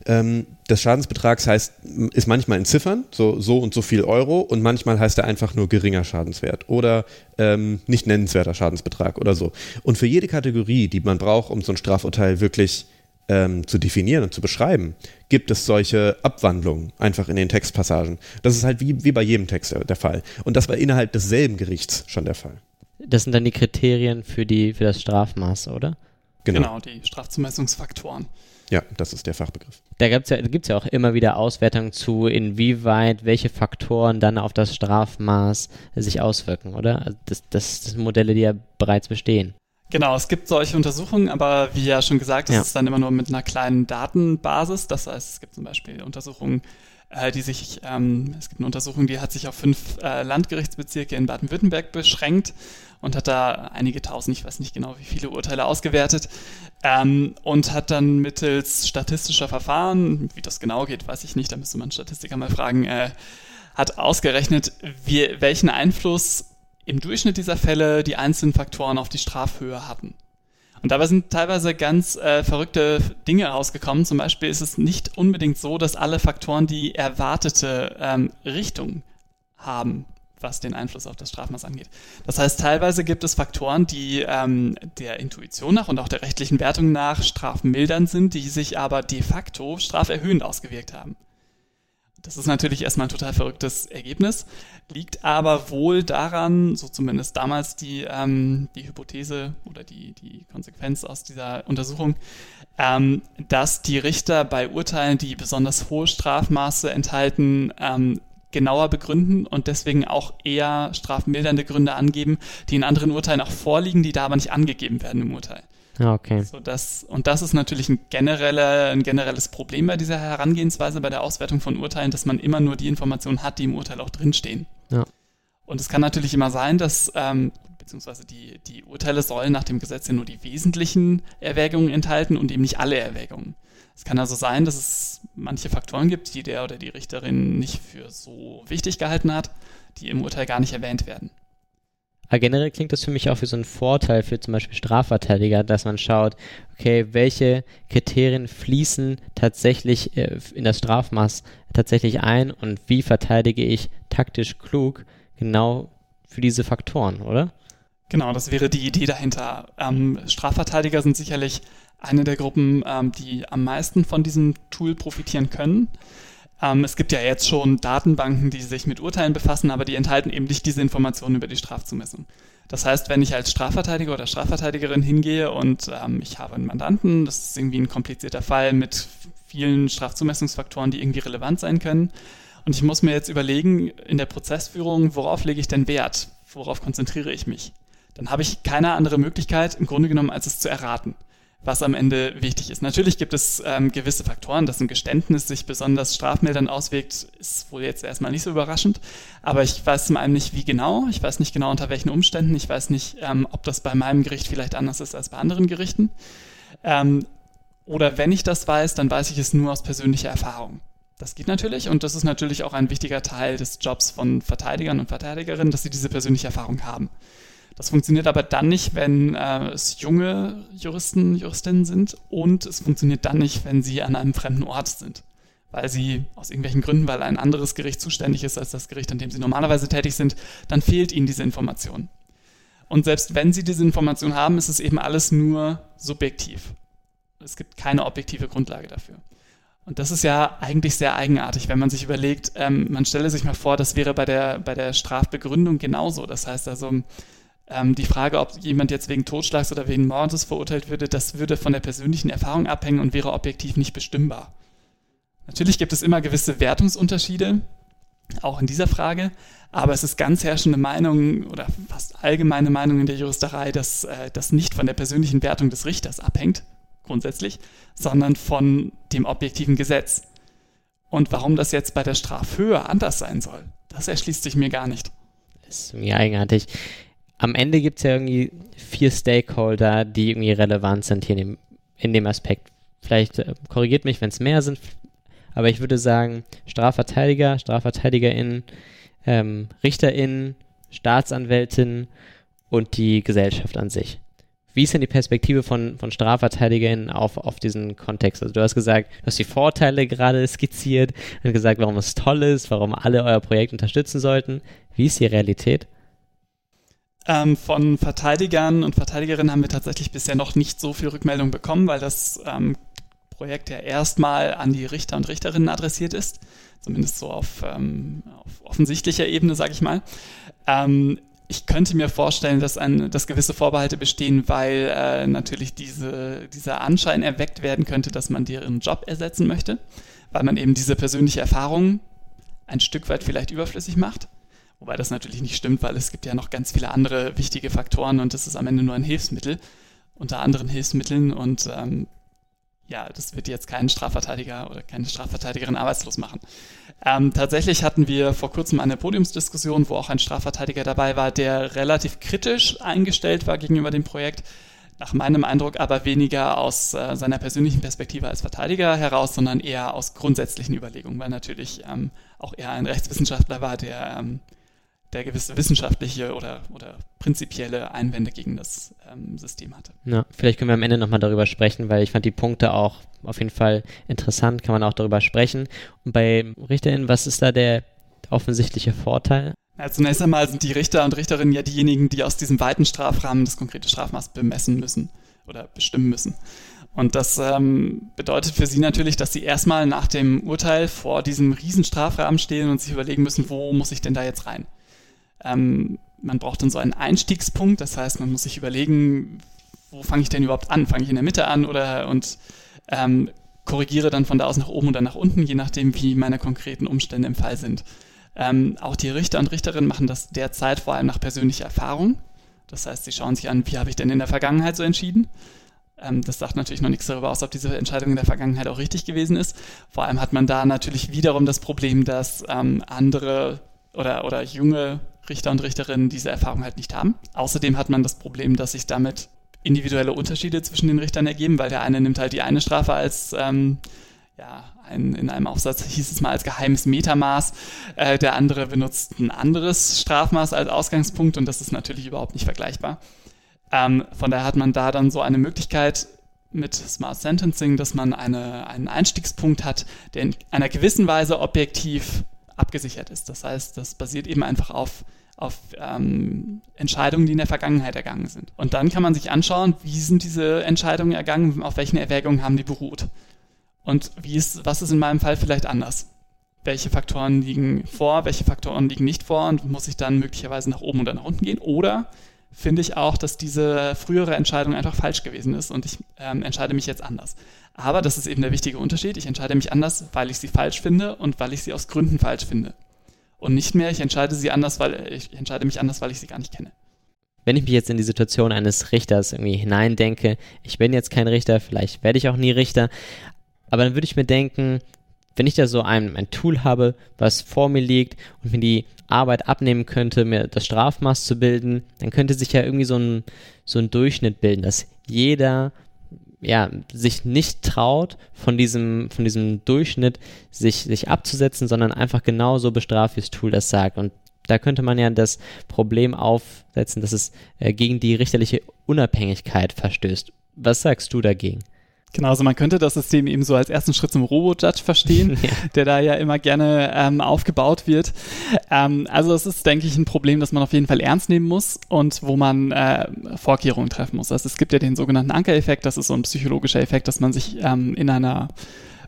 Ähm, des Schadensbetrags heißt, ist manchmal in Ziffern, so, so und so viel Euro, und manchmal heißt er einfach nur geringer Schadenswert oder ähm, nicht nennenswerter Schadensbetrag oder so. Und für jede Kategorie, die man braucht, um so ein Strafurteil wirklich ähm, zu definieren und zu beschreiben, gibt es solche Abwandlungen einfach in den Textpassagen. Das ist halt wie, wie bei jedem Text der Fall. Und das war innerhalb desselben Gerichts schon der Fall. Das sind dann die Kriterien für, die, für das Strafmaß, oder? Genau. genau, die Strafzumessungsfaktoren. Ja, das ist der Fachbegriff. Da gibt es ja, gibt's ja auch immer wieder Auswertungen zu, inwieweit welche Faktoren dann auf das Strafmaß sich auswirken, oder? Also das, das, das sind Modelle, die ja bereits bestehen. Genau, es gibt solche Untersuchungen, aber wie ja schon gesagt, das ja. ist dann immer nur mit einer kleinen Datenbasis. Das heißt, es gibt zum Beispiel Untersuchungen, äh, die sich, ähm, es gibt eine Untersuchung, die hat sich auf fünf äh, Landgerichtsbezirke in Baden-Württemberg beschränkt und hat da einige tausend, ich weiß nicht genau, wie viele Urteile ausgewertet ähm, und hat dann mittels statistischer Verfahren, wie das genau geht, weiß ich nicht, da müsste man Statistiker mal fragen, äh, hat ausgerechnet, wie, welchen Einfluss im Durchschnitt dieser Fälle die einzelnen Faktoren auf die Strafhöhe hatten. Und dabei sind teilweise ganz äh, verrückte Dinge rausgekommen. Zum Beispiel ist es nicht unbedingt so, dass alle Faktoren die erwartete ähm, Richtung haben, was den Einfluss auf das Strafmaß angeht. Das heißt, teilweise gibt es Faktoren, die ähm, der Intuition nach und auch der rechtlichen Wertung nach strafmildernd sind, die sich aber de facto straferhöhend ausgewirkt haben. Das ist natürlich erstmal ein total verrücktes Ergebnis, liegt aber wohl daran, so zumindest damals die, ähm, die Hypothese oder die, die Konsequenz aus dieser Untersuchung, ähm, dass die Richter bei Urteilen, die besonders hohe Strafmaße enthalten, ähm, genauer begründen und deswegen auch eher strafmildernde Gründe angeben, die in anderen Urteilen auch vorliegen, die da aber nicht angegeben werden im Urteil. Ja, okay. So, das, und das ist natürlich ein, generelle, ein generelles Problem bei dieser Herangehensweise, bei der Auswertung von Urteilen, dass man immer nur die Informationen hat, die im Urteil auch drinstehen. Ja. Und es kann natürlich immer sein, dass, ähm, beziehungsweise die, die Urteile sollen nach dem Gesetz ja nur die wesentlichen Erwägungen enthalten und eben nicht alle Erwägungen. Es kann also sein, dass es manche Faktoren gibt, die der oder die Richterin nicht für so wichtig gehalten hat, die im Urteil gar nicht erwähnt werden. Aber generell klingt das für mich auch wie so ein Vorteil für zum Beispiel Strafverteidiger, dass man schaut, okay, welche Kriterien fließen tatsächlich äh, in das Strafmaß tatsächlich ein und wie verteidige ich taktisch klug genau für diese Faktoren, oder? Genau, das wäre die Idee dahinter. Ähm, Strafverteidiger sind sicherlich eine der Gruppen, ähm, die am meisten von diesem Tool profitieren können. Ähm, es gibt ja jetzt schon Datenbanken, die sich mit Urteilen befassen, aber die enthalten eben nicht diese Informationen über die Strafzumessung. Das heißt, wenn ich als Strafverteidiger oder Strafverteidigerin hingehe und ähm, ich habe einen Mandanten, das ist irgendwie ein komplizierter Fall mit vielen Strafzumessungsfaktoren, die irgendwie relevant sein können, und ich muss mir jetzt überlegen, in der Prozessführung, worauf lege ich denn Wert? Worauf konzentriere ich mich? Dann habe ich keine andere Möglichkeit, im Grunde genommen, als es zu erraten was am Ende wichtig ist. Natürlich gibt es ähm, gewisse Faktoren, dass ein Geständnis sich besonders strafmildern auswirkt, ist wohl jetzt erstmal nicht so überraschend. Aber ich weiß zum einen nicht, wie genau. Ich weiß nicht genau, unter welchen Umständen. Ich weiß nicht, ähm, ob das bei meinem Gericht vielleicht anders ist als bei anderen Gerichten. Ähm, oder wenn ich das weiß, dann weiß ich es nur aus persönlicher Erfahrung. Das geht natürlich und das ist natürlich auch ein wichtiger Teil des Jobs von Verteidigern und Verteidigerinnen, dass sie diese persönliche Erfahrung haben. Das funktioniert aber dann nicht, wenn äh, es junge Juristen, Juristinnen sind und es funktioniert dann nicht, wenn sie an einem fremden Ort sind. Weil sie aus irgendwelchen Gründen, weil ein anderes Gericht zuständig ist als das Gericht, an dem sie normalerweise tätig sind, dann fehlt ihnen diese Information. Und selbst wenn sie diese Information haben, ist es eben alles nur subjektiv. Es gibt keine objektive Grundlage dafür. Und das ist ja eigentlich sehr eigenartig, wenn man sich überlegt, ähm, man stelle sich mal vor, das wäre bei der, bei der Strafbegründung genauso. Das heißt also, die Frage, ob jemand jetzt wegen Totschlags oder wegen Mordes verurteilt würde, das würde von der persönlichen Erfahrung abhängen und wäre objektiv nicht bestimmbar. Natürlich gibt es immer gewisse Wertungsunterschiede, auch in dieser Frage, aber es ist ganz herrschende Meinung oder fast allgemeine Meinung in der Juristerei, dass äh, das nicht von der persönlichen Wertung des Richters abhängt, grundsätzlich, sondern von dem objektiven Gesetz. Und warum das jetzt bei der Strafhöhe anders sein soll, das erschließt sich mir gar nicht. Das ist mir eigenartig am Ende gibt es ja irgendwie vier Stakeholder, die irgendwie relevant sind hier in dem, in dem Aspekt. Vielleicht äh, korrigiert mich, wenn es mehr sind, aber ich würde sagen, Strafverteidiger, StrafverteidigerInnen, ähm, RichterInnen, Staatsanwältinnen und die Gesellschaft an sich. Wie ist denn die Perspektive von, von StrafverteidigerInnen auf, auf diesen Kontext? Also du hast gesagt, du hast die Vorteile gerade skizziert und gesagt, warum es toll ist, warum alle euer Projekt unterstützen sollten. Wie ist die Realität? Ähm, von Verteidigern und Verteidigerinnen haben wir tatsächlich bisher noch nicht so viel Rückmeldung bekommen, weil das ähm, Projekt ja erstmal an die Richter und Richterinnen adressiert ist. Zumindest so auf, ähm, auf offensichtlicher Ebene, sage ich mal. Ähm, ich könnte mir vorstellen, dass, ein, dass gewisse Vorbehalte bestehen, weil äh, natürlich diese, dieser Anschein erweckt werden könnte, dass man deren Job ersetzen möchte, weil man eben diese persönliche Erfahrung ein Stück weit vielleicht überflüssig macht. Wobei das natürlich nicht stimmt, weil es gibt ja noch ganz viele andere wichtige Faktoren und das ist am Ende nur ein Hilfsmittel unter anderen Hilfsmitteln und ähm, ja, das wird jetzt keinen Strafverteidiger oder keine Strafverteidigerin arbeitslos machen. Ähm, tatsächlich hatten wir vor kurzem eine Podiumsdiskussion, wo auch ein Strafverteidiger dabei war, der relativ kritisch eingestellt war gegenüber dem Projekt. Nach meinem Eindruck aber weniger aus äh, seiner persönlichen Perspektive als Verteidiger heraus, sondern eher aus grundsätzlichen Überlegungen, weil natürlich ähm, auch er ein Rechtswissenschaftler war, der ähm, der gewisse wissenschaftliche oder, oder prinzipielle Einwände gegen das ähm, System hatte. Ja, vielleicht können wir am Ende nochmal darüber sprechen, weil ich fand die Punkte auch auf jeden Fall interessant, kann man auch darüber sprechen. Und bei RichterInnen, was ist da der offensichtliche Vorteil? Ja, zunächst einmal sind die Richter und Richterinnen ja diejenigen, die aus diesem weiten Strafrahmen das konkrete Strafmaß bemessen müssen. oder bestimmen müssen. Und das ähm, bedeutet für sie natürlich, dass sie erstmal nach dem Urteil vor diesem Riesenstrafrahmen stehen und sich überlegen müssen, wo muss ich denn da jetzt rein? Ähm, man braucht dann so einen Einstiegspunkt, das heißt, man muss sich überlegen, wo fange ich denn überhaupt an? Fange ich in der Mitte an oder und ähm, korrigiere dann von da aus nach oben oder nach unten, je nachdem, wie meine konkreten Umstände im Fall sind. Ähm, auch die Richter und Richterinnen machen das derzeit vor allem nach persönlicher Erfahrung. Das heißt, sie schauen sich an, wie habe ich denn in der Vergangenheit so entschieden. Ähm, das sagt natürlich noch nichts darüber aus, ob diese Entscheidung in der Vergangenheit auch richtig gewesen ist. Vor allem hat man da natürlich wiederum das Problem, dass ähm, andere oder, oder junge Richter und Richterinnen diese Erfahrung halt nicht haben. Außerdem hat man das Problem, dass sich damit individuelle Unterschiede zwischen den Richtern ergeben, weil der eine nimmt halt die eine Strafe als ähm, ja, ein, in einem Aufsatz hieß es mal als geheimes Metamaß. Äh, der andere benutzt ein anderes Strafmaß als Ausgangspunkt und das ist natürlich überhaupt nicht vergleichbar. Ähm, von daher hat man da dann so eine Möglichkeit mit Smart Sentencing, dass man eine, einen Einstiegspunkt hat, der in einer gewissen Weise objektiv abgesichert ist. Das heißt, das basiert eben einfach auf, auf ähm, Entscheidungen, die in der Vergangenheit ergangen sind. Und dann kann man sich anschauen, wie sind diese Entscheidungen ergangen, auf welchen Erwägungen haben die beruht. Und wie ist, was ist in meinem Fall vielleicht anders? Welche Faktoren liegen vor, welche Faktoren liegen nicht vor und muss ich dann möglicherweise nach oben oder nach unten gehen? Oder finde ich auch, dass diese frühere Entscheidung einfach falsch gewesen ist und ich ähm, entscheide mich jetzt anders. Aber das ist eben der wichtige Unterschied. Ich entscheide mich anders, weil ich sie falsch finde und weil ich sie aus Gründen falsch finde. Und nicht mehr, ich entscheide sie anders, weil ich entscheide mich anders, weil ich sie gar nicht kenne. Wenn ich mich jetzt in die Situation eines Richters irgendwie hineindenke, ich bin jetzt kein Richter, vielleicht werde ich auch nie Richter, aber dann würde ich mir denken, wenn ich da so ein, ein Tool habe, was vor mir liegt und mir die Arbeit abnehmen könnte, mir das Strafmaß zu bilden, dann könnte sich ja irgendwie so ein, so ein Durchschnitt bilden, dass jeder ja, sich nicht traut, von diesem, von diesem Durchschnitt sich, sich abzusetzen, sondern einfach genauso bestraft, wie das Tool das sagt. Und da könnte man ja das Problem aufsetzen, dass es äh, gegen die richterliche Unabhängigkeit verstößt. Was sagst du dagegen? Genau, also man könnte das System eben so als ersten Schritt zum Robo-Judge verstehen, [laughs] ja. der da ja immer gerne ähm, aufgebaut wird. Ähm, also es ist, denke ich, ein Problem, das man auf jeden Fall ernst nehmen muss und wo man äh, Vorkehrungen treffen muss. Also es gibt ja den sogenannten Anker-Effekt, das ist so ein psychologischer Effekt, dass man sich ähm, in einer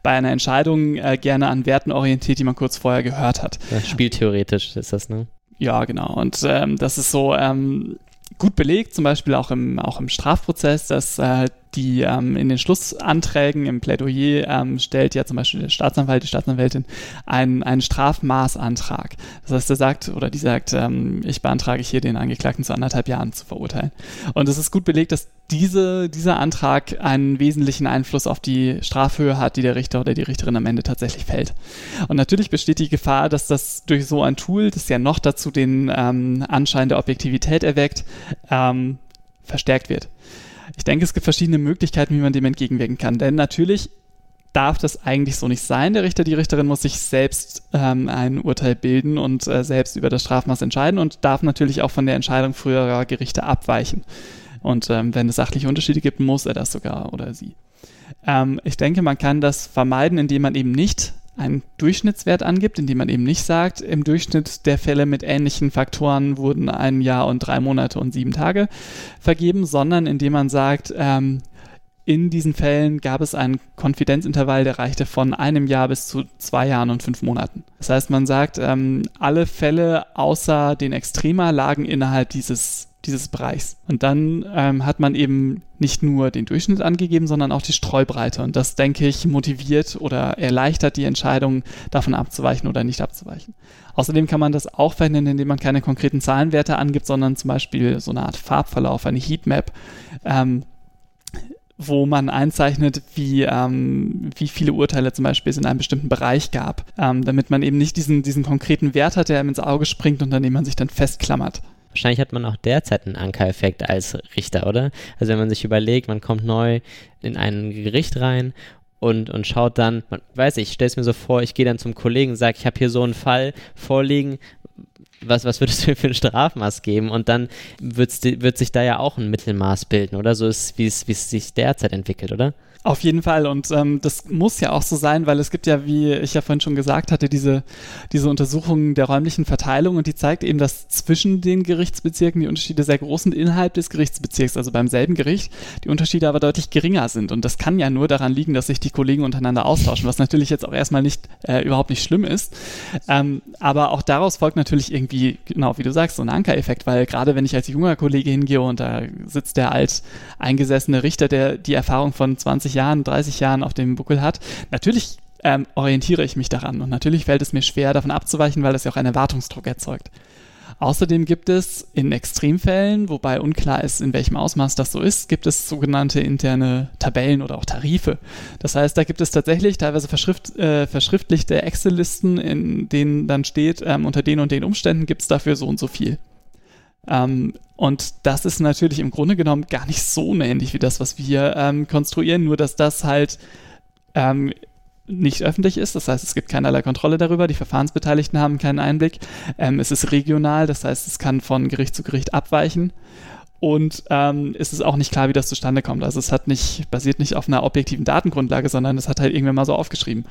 bei einer Entscheidung äh, gerne an Werten orientiert, die man kurz vorher gehört hat. Ja, spieltheoretisch ist das, ne? Ja, genau. Und ähm, das ist so ähm, gut belegt, zum Beispiel auch im, auch im Strafprozess, dass äh, die ähm, in den Schlussanträgen im Plädoyer ähm, stellt ja zum Beispiel der Staatsanwalt, die Staatsanwältin einen, einen Strafmaßantrag. Das heißt, er sagt oder die sagt, ähm, ich beantrage hier den Angeklagten zu anderthalb Jahren zu verurteilen. Und es ist gut belegt, dass diese, dieser Antrag einen wesentlichen Einfluss auf die Strafhöhe hat, die der Richter oder die Richterin am Ende tatsächlich fällt. Und natürlich besteht die Gefahr, dass das durch so ein Tool, das ja noch dazu den ähm, Anschein der Objektivität erweckt, ähm, verstärkt wird. Ich denke, es gibt verschiedene Möglichkeiten, wie man dem entgegenwirken kann. Denn natürlich darf das eigentlich so nicht sein. Der Richter, die Richterin muss sich selbst ähm, ein Urteil bilden und äh, selbst über das Strafmaß entscheiden und darf natürlich auch von der Entscheidung früherer Gerichte abweichen. Und ähm, wenn es sachliche Unterschiede gibt, muss er das sogar oder sie. Ähm, ich denke, man kann das vermeiden, indem man eben nicht einen Durchschnittswert angibt, indem man eben nicht sagt, im Durchschnitt der Fälle mit ähnlichen Faktoren wurden ein Jahr und drei Monate und sieben Tage vergeben, sondern indem man sagt, ähm, in diesen Fällen gab es einen Konfidenzintervall, der reichte von einem Jahr bis zu zwei Jahren und fünf Monaten. Das heißt, man sagt, ähm, alle Fälle außer den Extrema lagen innerhalb dieses dieses Bereichs. Und dann ähm, hat man eben nicht nur den Durchschnitt angegeben, sondern auch die Streubreite. Und das, denke ich, motiviert oder erleichtert die Entscheidung, davon abzuweichen oder nicht abzuweichen. Außerdem kann man das auch verhindern, indem man keine konkreten Zahlenwerte angibt, sondern zum Beispiel so eine Art Farbverlauf, eine Heatmap. Ähm, wo man einzeichnet, wie, ähm, wie viele Urteile zum Beispiel es in einem bestimmten Bereich gab, ähm, damit man eben nicht diesen, diesen konkreten Wert hat, der einem ins Auge springt und an dem man sich dann festklammert. Wahrscheinlich hat man auch derzeit einen Ankereffekt als Richter, oder? Also wenn man sich überlegt, man kommt neu in ein Gericht rein und, und schaut dann, man weiß ich, stelle es mir so vor, ich gehe dann zum Kollegen und sage, ich habe hier so einen Fall vorliegen, was, was würdest du für ein Strafmaß geben? Und dann wird sich da ja auch ein Mittelmaß bilden, oder? So ist, es, wie es sich derzeit entwickelt, oder? Auf jeden Fall. Und ähm, das muss ja auch so sein, weil es gibt ja, wie ich ja vorhin schon gesagt hatte, diese, diese Untersuchung der räumlichen Verteilung und die zeigt eben, dass zwischen den Gerichtsbezirken die Unterschiede sehr groß sind innerhalb des Gerichtsbezirks, also beim selben Gericht, die Unterschiede aber deutlich geringer sind. Und das kann ja nur daran liegen, dass sich die Kollegen untereinander austauschen, was natürlich jetzt auch erstmal nicht äh, überhaupt nicht schlimm ist, ähm, aber auch daraus folgt natürlich irgendwie, genau wie du sagst, so ein Ankereffekt, weil gerade wenn ich als junger Kollege hingehe und da sitzt der alt eingesessene Richter, der die Erfahrung von 20 20 Jahren, 30 Jahren auf dem Buckel hat, natürlich ähm, orientiere ich mich daran und natürlich fällt es mir schwer, davon abzuweichen, weil das ja auch einen Erwartungsdruck erzeugt. Außerdem gibt es in Extremfällen, wobei unklar ist, in welchem Ausmaß das so ist, gibt es sogenannte interne Tabellen oder auch Tarife. Das heißt, da gibt es tatsächlich teilweise verschrift, äh, verschriftlichte Excel-Listen, in denen dann steht, ähm, unter den und den Umständen gibt es dafür so und so viel. Ähm, und das ist natürlich im Grunde genommen gar nicht so ähnlich wie das, was wir ähm, konstruieren, nur dass das halt ähm, nicht öffentlich ist. Das heißt, es gibt keinerlei Kontrolle darüber. Die Verfahrensbeteiligten haben keinen Einblick. Ähm, es ist regional, das heißt, es kann von Gericht zu Gericht abweichen. Und ähm, ist es auch nicht klar, wie das zustande kommt. Also es hat nicht, basiert nicht auf einer objektiven Datengrundlage, sondern es hat halt irgendwann mal so aufgeschrieben.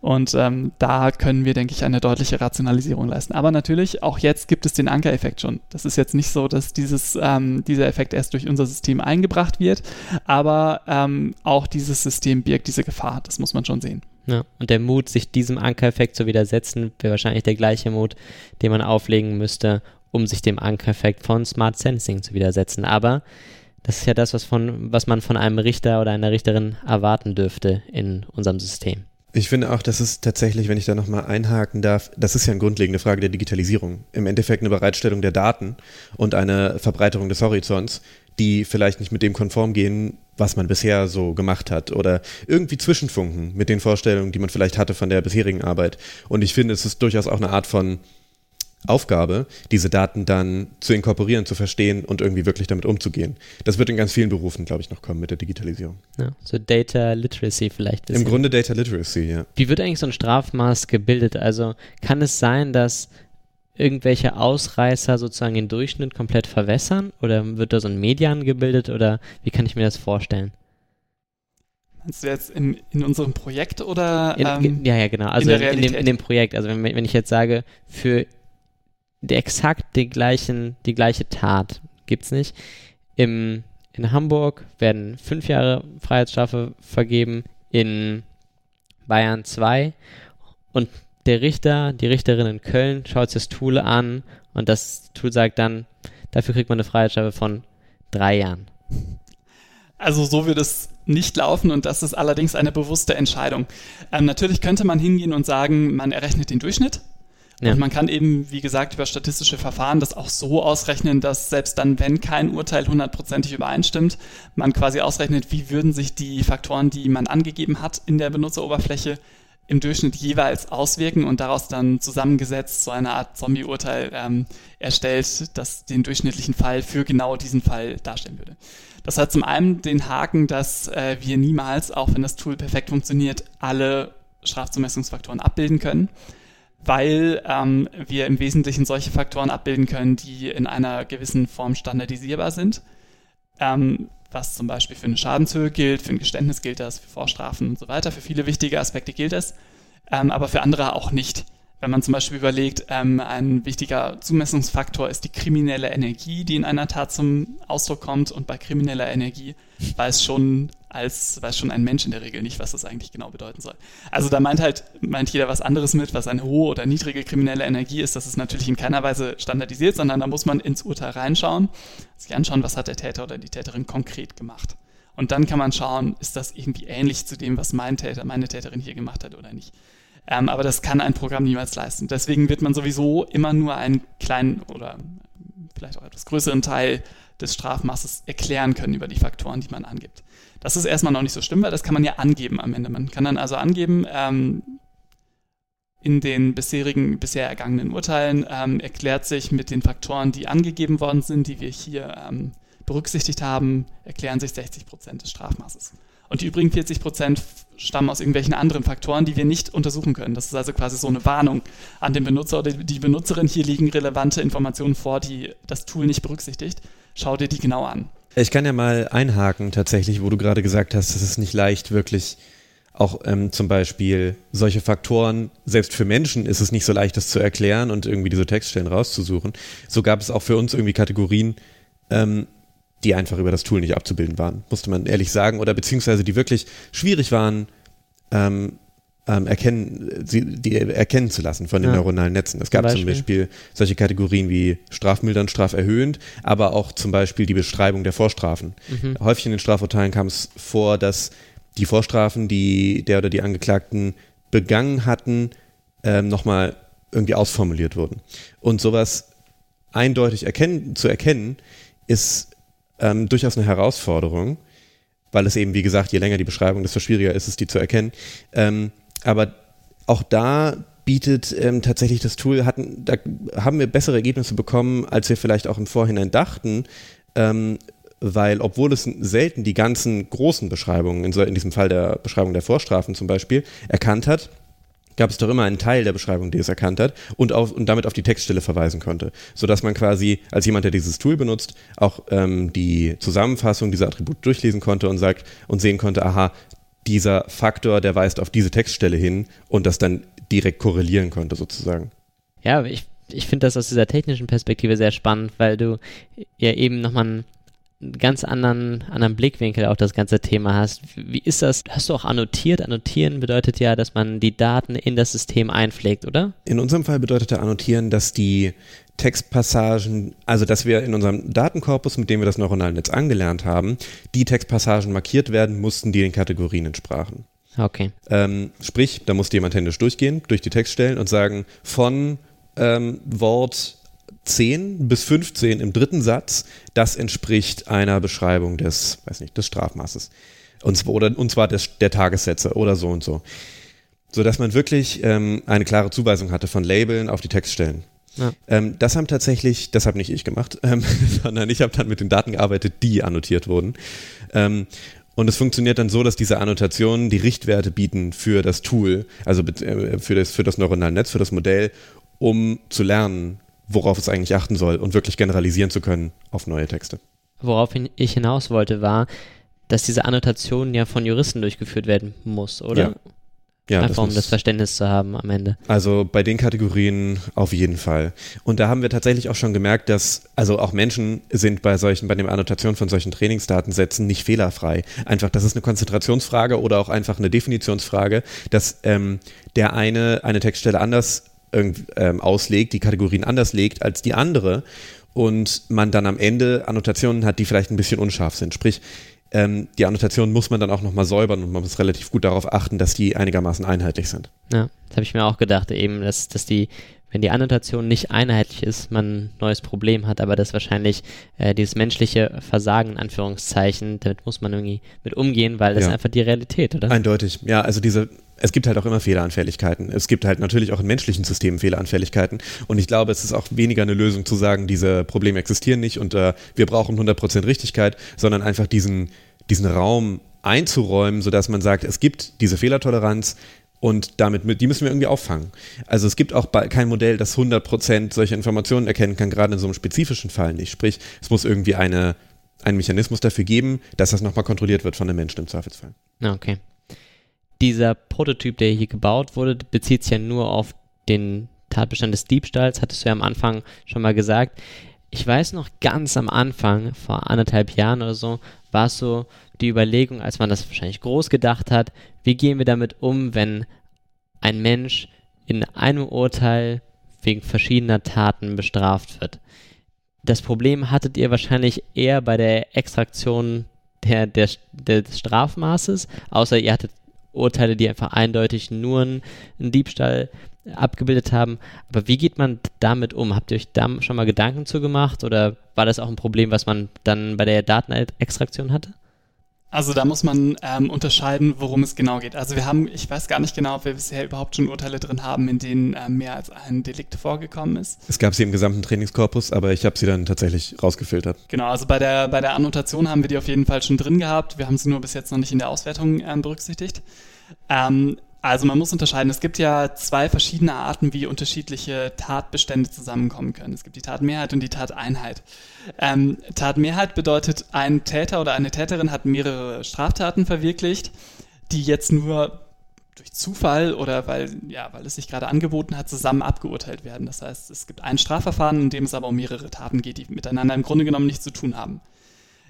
Und ähm, da können wir, denke ich, eine deutliche Rationalisierung leisten. Aber natürlich, auch jetzt gibt es den Ankereffekt schon. Das ist jetzt nicht so, dass dieses, ähm, dieser Effekt erst durch unser System eingebracht wird, aber ähm, auch dieses System birgt diese Gefahr. Das muss man schon sehen. Ja, und der Mut, sich diesem Ankereffekt zu widersetzen, wäre wahrscheinlich der gleiche Mut, den man auflegen müsste, um sich dem Ankereffekt von Smart Sensing zu widersetzen. Aber das ist ja das, was, von, was man von einem Richter oder einer Richterin erwarten dürfte in unserem System. Ich finde auch, das ist tatsächlich, wenn ich da nochmal einhaken darf, das ist ja eine grundlegende Frage der Digitalisierung. Im Endeffekt eine Bereitstellung der Daten und eine Verbreiterung des Horizonts, die vielleicht nicht mit dem konform gehen, was man bisher so gemacht hat oder irgendwie zwischenfunken mit den Vorstellungen, die man vielleicht hatte von der bisherigen Arbeit. Und ich finde, es ist durchaus auch eine Art von Aufgabe, diese Daten dann zu inkorporieren, zu verstehen und irgendwie wirklich damit umzugehen. Das wird in ganz vielen Berufen, glaube ich, noch kommen mit der Digitalisierung. Ja, so Data Literacy vielleicht. Im Grunde Data Literacy, ja. Wie wird eigentlich so ein Strafmaß gebildet? Also kann es sein, dass irgendwelche Ausreißer sozusagen den Durchschnitt komplett verwässern oder wird da so ein Median gebildet oder wie kann ich mir das vorstellen? Meinst du jetzt in, in unserem Projekt oder? Ähm, ja, ja, genau. Also in, in, dem, in dem Projekt. Also wenn, wenn ich jetzt sage, für exakt die, gleichen, die gleiche Tat gibt es nicht. Im, in Hamburg werden fünf Jahre Freiheitsstrafe vergeben, in Bayern zwei und der Richter, die Richterin in Köln schaut sich das Tool an und das Tool sagt dann, dafür kriegt man eine Freiheitsstrafe von drei Jahren. Also so wird es nicht laufen und das ist allerdings eine bewusste Entscheidung. Ähm, natürlich könnte man hingehen und sagen, man errechnet den Durchschnitt ja. Und man kann eben, wie gesagt, über statistische Verfahren das auch so ausrechnen, dass selbst dann, wenn kein Urteil hundertprozentig übereinstimmt, man quasi ausrechnet, wie würden sich die Faktoren, die man angegeben hat in der Benutzeroberfläche, im Durchschnitt jeweils auswirken und daraus dann zusammengesetzt so eine Art Zombie-Urteil ähm, erstellt, das den durchschnittlichen Fall für genau diesen Fall darstellen würde. Das hat zum einen den Haken, dass äh, wir niemals, auch wenn das Tool perfekt funktioniert, alle Strafzumessungsfaktoren abbilden können weil ähm, wir im Wesentlichen solche Faktoren abbilden können, die in einer gewissen Form standardisierbar sind. Ähm, was zum Beispiel für eine Schadenshöhe gilt, für ein Geständnis gilt das, für Vorstrafen und so weiter. Für viele wichtige Aspekte gilt das, ähm, aber für andere auch nicht. Wenn man zum Beispiel überlegt, ähm, ein wichtiger Zumessungsfaktor ist die kriminelle Energie, die in einer Tat zum Ausdruck kommt. Und bei krimineller Energie weiß schon als weiß schon ein Mensch in der Regel nicht, was das eigentlich genau bedeuten soll. Also da meint halt meint jeder was anderes mit, was eine hohe oder niedrige kriminelle Energie ist. Das ist natürlich in keiner Weise standardisiert, sondern da muss man ins Urteil reinschauen, sich anschauen, was hat der Täter oder die Täterin konkret gemacht. Und dann kann man schauen, ist das irgendwie ähnlich zu dem, was mein Täter, meine Täterin hier gemacht hat oder nicht. Ähm, aber das kann ein Programm niemals leisten. Deswegen wird man sowieso immer nur einen kleinen oder vielleicht auch etwas größeren Teil des Strafmaßes erklären können über die Faktoren, die man angibt. Das ist erstmal noch nicht so schlimm, weil das kann man ja angeben am Ende. Man kann dann also angeben, ähm, in den bisherigen, bisher ergangenen Urteilen ähm, erklärt sich mit den Faktoren, die angegeben worden sind, die wir hier ähm, berücksichtigt haben, erklären sich 60 Prozent des Strafmaßes. Und die übrigen 40 Prozent stammen aus irgendwelchen anderen Faktoren, die wir nicht untersuchen können. Das ist also quasi so eine Warnung an den Benutzer oder die Benutzerin. Hier liegen relevante Informationen vor, die das Tool nicht berücksichtigt. Schau dir die genau an. Ich kann ja mal einhaken tatsächlich, wo du gerade gesagt hast, es ist nicht leicht, wirklich auch ähm, zum Beispiel solche Faktoren, selbst für Menschen ist es nicht so leicht, das zu erklären und irgendwie diese Textstellen rauszusuchen. So gab es auch für uns irgendwie Kategorien, ähm, die einfach über das Tool nicht abzubilden waren, musste man ehrlich sagen, oder beziehungsweise die wirklich schwierig waren, ähm, ähm, erkennen, sie, die erkennen zu lassen von den ja. neuronalen Netzen. Es gab Beispiel. zum Beispiel solche Kategorien wie strafmildernd, straferhöhend, aber auch zum Beispiel die Beschreibung der Vorstrafen. Mhm. Häufig in den Strafurteilen kam es vor, dass die Vorstrafen, die der oder die Angeklagten begangen hatten, ähm, nochmal irgendwie ausformuliert wurden. Und sowas eindeutig erkennen, zu erkennen, ist ähm, durchaus eine Herausforderung, weil es eben, wie gesagt, je länger die Beschreibung, desto schwieriger ist es, die zu erkennen. Ähm, aber auch da bietet ähm, tatsächlich das Tool, hatten, da haben wir bessere Ergebnisse bekommen, als wir vielleicht auch im Vorhinein dachten, ähm, weil obwohl es selten die ganzen großen Beschreibungen, in, so, in diesem Fall der Beschreibung der Vorstrafen zum Beispiel, erkannt hat, gab es doch immer einen Teil der Beschreibung, die es erkannt hat und, auf, und damit auf die Textstelle verweisen konnte, sodass man quasi als jemand, der dieses Tool benutzt, auch ähm, die Zusammenfassung dieser Attribute durchlesen konnte und sagt und sehen konnte, aha, dieser Faktor, der weist auf diese Textstelle hin und das dann direkt korrelieren konnte sozusagen. Ja, ich, ich finde das aus dieser technischen Perspektive sehr spannend, weil du ja eben nochmal ganz anderen, anderen Blickwinkel auf das ganze Thema hast. Wie ist das? Hast du auch annotiert? Annotieren bedeutet ja, dass man die Daten in das System einpflegt, oder? In unserem Fall bedeutet der Annotieren, dass die Textpassagen, also dass wir in unserem Datenkorpus, mit dem wir das neuronale Netz angelernt haben, die Textpassagen markiert werden mussten, die den Kategorien entsprachen. Okay. Ähm, sprich, da musste jemand händisch durchgehen, durch die Textstellen und sagen, von ähm, Wort 10 bis 15 im dritten Satz, das entspricht einer Beschreibung des, weiß nicht, des Strafmaßes. Und zwar, oder, und zwar des, der Tagessätze oder so und so. So dass man wirklich ähm, eine klare Zuweisung hatte von Labeln auf die Textstellen. Ja. Ähm, das haben tatsächlich, das habe nicht ich gemacht, ähm, [laughs] sondern ich habe dann mit den Daten gearbeitet, die annotiert wurden. Ähm, und es funktioniert dann so, dass diese Annotationen die Richtwerte bieten für das Tool, also äh, für das, für das neuronale Netz, für das Modell, um zu lernen, worauf es eigentlich achten soll und wirklich generalisieren zu können auf neue Texte. Worauf ich hinaus wollte, war, dass diese Annotation ja von Juristen durchgeführt werden muss, oder? Ja. Ja, Einfach das um das Verständnis zu haben am Ende. Also bei den Kategorien auf jeden Fall. Und da haben wir tatsächlich auch schon gemerkt, dass, also auch Menschen sind bei solchen, bei der Annotation von solchen Trainingsdatensätzen nicht fehlerfrei. Einfach, das ist eine Konzentrationsfrage oder auch einfach eine Definitionsfrage, dass ähm, der eine eine Textstelle anders ähm, auslegt, die Kategorien anders legt als die andere und man dann am Ende Annotationen hat, die vielleicht ein bisschen unscharf sind. Sprich, ähm, die Annotationen muss man dann auch nochmal säubern und man muss relativ gut darauf achten, dass die einigermaßen einheitlich sind. Ja, das habe ich mir auch gedacht, eben, dass, dass die wenn die Annotation nicht einheitlich ist, man ein neues Problem hat, aber das wahrscheinlich äh, dieses menschliche Versagen, in Anführungszeichen, damit muss man irgendwie mit umgehen, weil das ja. ist einfach die Realität, oder? Eindeutig, ja, also diese, es gibt halt auch immer Fehleranfälligkeiten. Es gibt halt natürlich auch in menschlichen Systemen Fehleranfälligkeiten. Und ich glaube, es ist auch weniger eine Lösung zu sagen, diese Probleme existieren nicht und äh, wir brauchen 100% Richtigkeit, sondern einfach diesen, diesen Raum einzuräumen, sodass man sagt, es gibt diese Fehlertoleranz, und damit, die müssen wir irgendwie auffangen. Also es gibt auch kein Modell, das 100% solche Informationen erkennen kann, gerade in so einem spezifischen Fall nicht. Sprich, es muss irgendwie eine, einen Mechanismus dafür geben, dass das nochmal kontrolliert wird von den Menschen im Zweifelsfall. Okay. Dieser Prototyp, der hier gebaut wurde, bezieht sich ja nur auf den Tatbestand des Diebstahls, hattest du ja am Anfang schon mal gesagt. Ich weiß noch ganz am Anfang, vor anderthalb Jahren oder so, war es so die Überlegung, als man das wahrscheinlich groß gedacht hat, wie gehen wir damit um, wenn ein Mensch in einem Urteil wegen verschiedener Taten bestraft wird. Das Problem hattet ihr wahrscheinlich eher bei der Extraktion der, der, des Strafmaßes, außer ihr hattet Urteile, die einfach eindeutig nur einen, Diebstahl abgebildet haben. Aber wie geht man damit um? Habt ihr euch da schon mal Gedanken zu gemacht oder war das auch ein Problem, was man dann bei der Datenextraktion hatte? Also da muss man ähm, unterscheiden, worum es genau geht. Also wir haben, ich weiß gar nicht genau, ob wir bisher überhaupt schon Urteile drin haben, in denen äh, mehr als ein Delikt vorgekommen ist. Es gab sie im gesamten Trainingskorpus, aber ich habe sie dann tatsächlich rausgefiltert. Genau, also bei der, bei der Annotation haben wir die auf jeden Fall schon drin gehabt. Wir haben sie nur bis jetzt noch nicht in der Auswertung äh, berücksichtigt. Ähm, also man muss unterscheiden. Es gibt ja zwei verschiedene Arten, wie unterschiedliche Tatbestände zusammenkommen können. Es gibt die Tatmehrheit und die Tateinheit. Ähm, Tatmehrheit bedeutet, ein Täter oder eine Täterin hat mehrere Straftaten verwirklicht, die jetzt nur durch Zufall oder weil, ja, weil es sich gerade angeboten hat, zusammen abgeurteilt werden. Das heißt, es gibt ein Strafverfahren, in dem es aber um mehrere Taten geht, die miteinander im Grunde genommen nichts zu tun haben.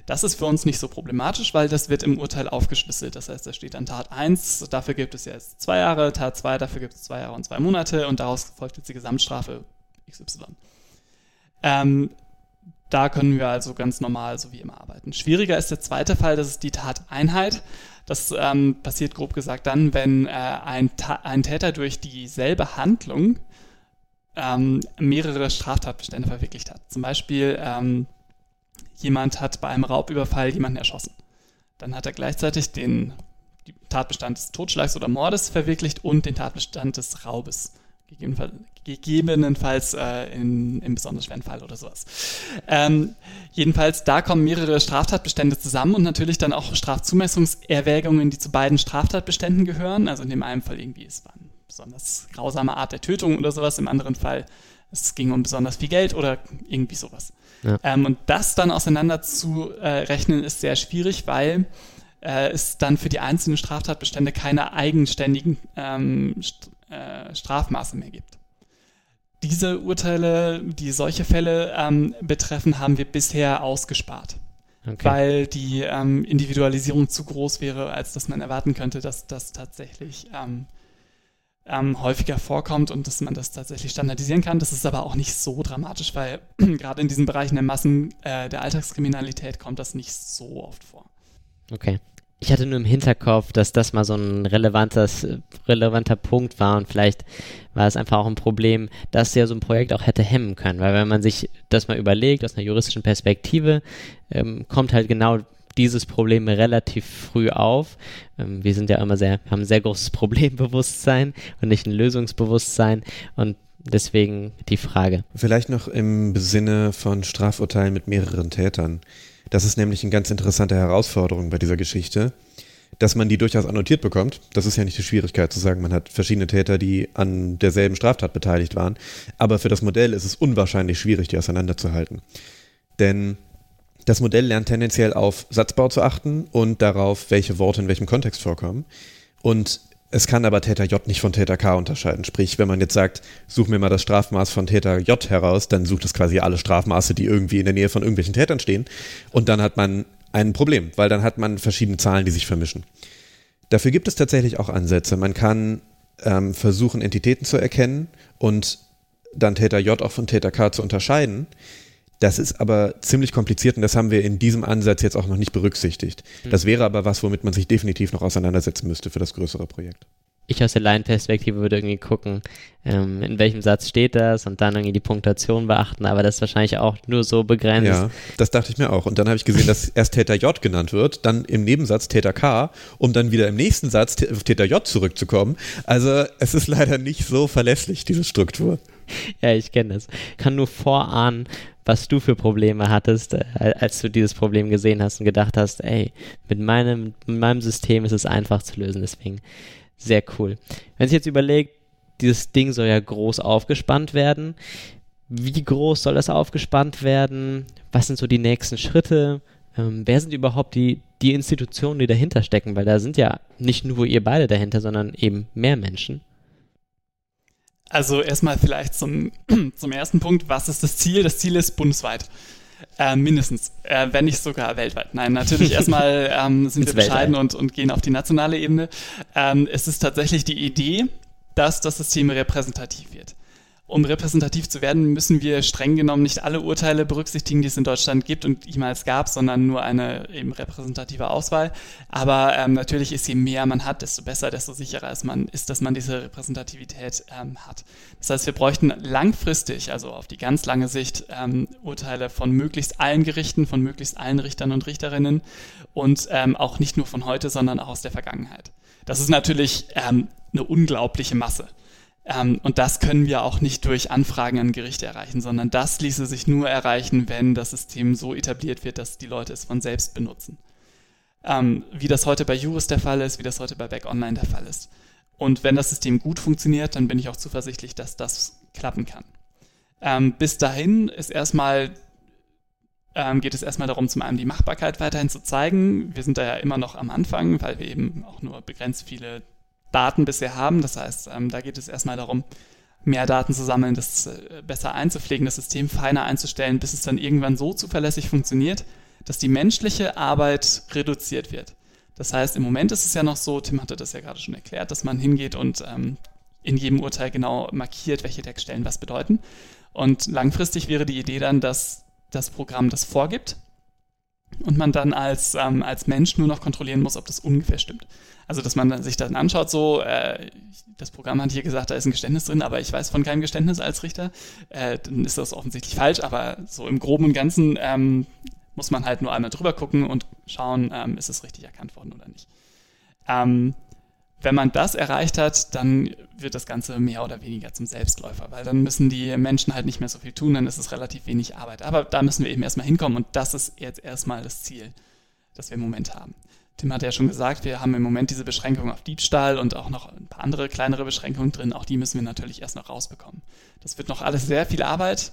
Das ist für uns nicht so problematisch, weil das wird im Urteil aufgeschlüsselt. Das heißt, da steht dann Tat 1, dafür gibt es jetzt zwei Jahre, Tat 2, dafür gibt es zwei Jahre und zwei Monate und daraus folgt jetzt die Gesamtstrafe XY. Ähm, da können wir also ganz normal so wie immer arbeiten. Schwieriger ist der zweite Fall, das ist die Tateinheit. Das ähm, passiert grob gesagt dann, wenn äh, ein, ein, Täter durch dieselbe Handlung ähm, mehrere Straftatbestände verwirklicht hat. Zum Beispiel ähm, jemand hat bei einem Raubüberfall jemanden erschossen. Dann hat er gleichzeitig den Tatbestand des Totschlags oder Mordes verwirklicht und den Tatbestand des Raubes. Gegebenenfalls, gegebenenfalls äh, in, im besonders schweren Fall oder sowas. Ähm, jedenfalls, da kommen mehrere Straftatbestände zusammen und natürlich dann auch Strafzumessungserwägungen, die zu beiden Straftatbeständen gehören. Also in dem einen Fall irgendwie, es war eine besonders grausame Art der Tötung oder sowas, im anderen Fall es ging um besonders viel Geld oder irgendwie sowas. Ja. Ähm, und das dann auseinander zu äh, rechnen ist sehr schwierig, weil äh, es dann für die einzelnen Straftatbestände keine eigenständigen ähm, St äh, Strafmaße mehr gibt. Diese Urteile, die solche Fälle ähm, betreffen, haben wir bisher ausgespart. Okay. Weil die ähm, Individualisierung zu groß wäre, als dass man erwarten könnte, dass das tatsächlich ähm, häufiger vorkommt und dass man das tatsächlich standardisieren kann. Das ist aber auch nicht so dramatisch, weil [clears throat] gerade in diesen Bereichen der Massen äh, der Alltagskriminalität kommt das nicht so oft vor. Okay. Ich hatte nur im Hinterkopf, dass das mal so ein relevantes, relevanter Punkt war und vielleicht war es einfach auch ein Problem, dass ja so ein Projekt auch hätte hemmen können, weil wenn man sich das mal überlegt aus einer juristischen Perspektive, ähm, kommt halt genau dieses Problem relativ früh auf. Ähm, wir sind ja immer sehr, haben ein sehr großes [laughs] Problembewusstsein und nicht ein Lösungsbewusstsein und deswegen die Frage. Vielleicht noch im Sinne von Strafurteilen mit mehreren Tätern. Das ist nämlich eine ganz interessante Herausforderung bei dieser Geschichte, dass man die durchaus annotiert bekommt. Das ist ja nicht die Schwierigkeit zu sagen, man hat verschiedene Täter, die an derselben Straftat beteiligt waren. Aber für das Modell ist es unwahrscheinlich schwierig, die auseinanderzuhalten. Denn das Modell lernt tendenziell auf Satzbau zu achten und darauf, welche Worte in welchem Kontext vorkommen. Und es kann aber Täter J nicht von Täter K unterscheiden. Sprich, wenn man jetzt sagt, such mir mal das Strafmaß von Täter J heraus, dann sucht es quasi alle Strafmaße, die irgendwie in der Nähe von irgendwelchen Tätern stehen. Und dann hat man ein Problem, weil dann hat man verschiedene Zahlen, die sich vermischen. Dafür gibt es tatsächlich auch Ansätze. Man kann ähm, versuchen, Entitäten zu erkennen und dann Täter J auch von Täter K zu unterscheiden. Das ist aber ziemlich kompliziert und das haben wir in diesem Ansatz jetzt auch noch nicht berücksichtigt. Mhm. Das wäre aber was, womit man sich definitiv noch auseinandersetzen müsste für das größere Projekt. Ich aus der Laienperspektive würde irgendwie gucken, ähm, in welchem Satz steht das und dann irgendwie die Punktation beachten, aber das ist wahrscheinlich auch nur so begrenzt. Ja, das dachte ich mir auch. Und dann habe ich gesehen, dass erst Täter J genannt wird, dann im Nebensatz Täter K, um dann wieder im nächsten Satz auf Täter J zurückzukommen. Also es ist leider nicht so verlässlich, diese Struktur. Ja, ich kenne das. Kann nur vorahnen, was du für Probleme hattest, äh, als du dieses Problem gesehen hast und gedacht hast, ey, mit meinem, mit meinem System ist es einfach zu lösen. Deswegen sehr cool. Wenn sich jetzt überlegt, dieses Ding soll ja groß aufgespannt werden. Wie groß soll das aufgespannt werden? Was sind so die nächsten Schritte? Ähm, wer sind überhaupt die, die Institutionen, die dahinter stecken? Weil da sind ja nicht nur ihr beide dahinter, sondern eben mehr Menschen. Also erstmal vielleicht zum, [clears throat] zum ersten Punkt, was ist das Ziel? Das Ziel ist bundesweit. Äh, mindestens, äh, wenn nicht sogar weltweit. Nein, natürlich [laughs] erstmal ähm, sind wir bescheiden und, und gehen auf die nationale Ebene. Ähm, es ist tatsächlich die Idee, dass das System repräsentativ wird. Um repräsentativ zu werden, müssen wir streng genommen nicht alle Urteile berücksichtigen, die es in Deutschland gibt und jemals gab, sondern nur eine eben repräsentative Auswahl. Aber ähm, natürlich ist, je mehr man hat, desto besser, desto sicherer ist, man, ist dass man diese Repräsentativität ähm, hat. Das heißt, wir bräuchten langfristig, also auf die ganz lange Sicht, ähm, Urteile von möglichst allen Gerichten, von möglichst allen Richtern und Richterinnen und ähm, auch nicht nur von heute, sondern auch aus der Vergangenheit. Das ist natürlich ähm, eine unglaubliche Masse. Ähm, und das können wir auch nicht durch Anfragen an Gerichte erreichen, sondern das ließe sich nur erreichen, wenn das System so etabliert wird, dass die Leute es von selbst benutzen. Ähm, wie das heute bei Juris der Fall ist, wie das heute bei Back Online der Fall ist. Und wenn das System gut funktioniert, dann bin ich auch zuversichtlich, dass das klappen kann. Ähm, bis dahin ist erstmal ähm, geht es erstmal darum, zum einen die Machbarkeit weiterhin zu zeigen. Wir sind da ja immer noch am Anfang, weil wir eben auch nur begrenzt viele Daten bisher haben. Das heißt, ähm, da geht es erstmal darum, mehr Daten zu sammeln, das äh, besser einzupflegen, das System feiner einzustellen, bis es dann irgendwann so zuverlässig funktioniert, dass die menschliche Arbeit reduziert wird. Das heißt, im Moment ist es ja noch so, Tim hatte das ja gerade schon erklärt, dass man hingeht und ähm, in jedem Urteil genau markiert, welche Textstellen was bedeuten. Und langfristig wäre die Idee dann, dass das Programm das vorgibt und man dann als, ähm, als Mensch nur noch kontrollieren muss, ob das ungefähr stimmt. Also, dass man sich dann anschaut, so, äh, das Programm hat hier gesagt, da ist ein Geständnis drin, aber ich weiß von keinem Geständnis als Richter, äh, dann ist das offensichtlich falsch, aber so im Groben und Ganzen ähm, muss man halt nur einmal drüber gucken und schauen, ähm, ist es richtig erkannt worden oder nicht. Ähm, wenn man das erreicht hat, dann wird das Ganze mehr oder weniger zum Selbstläufer, weil dann müssen die Menschen halt nicht mehr so viel tun, dann ist es relativ wenig Arbeit. Aber da müssen wir eben erstmal hinkommen und das ist jetzt erstmal das Ziel, das wir im Moment haben. Tim hat ja schon gesagt, wir haben im Moment diese Beschränkung auf Diebstahl und auch noch ein paar andere kleinere Beschränkungen drin. Auch die müssen wir natürlich erst noch rausbekommen. Das wird noch alles sehr viel Arbeit,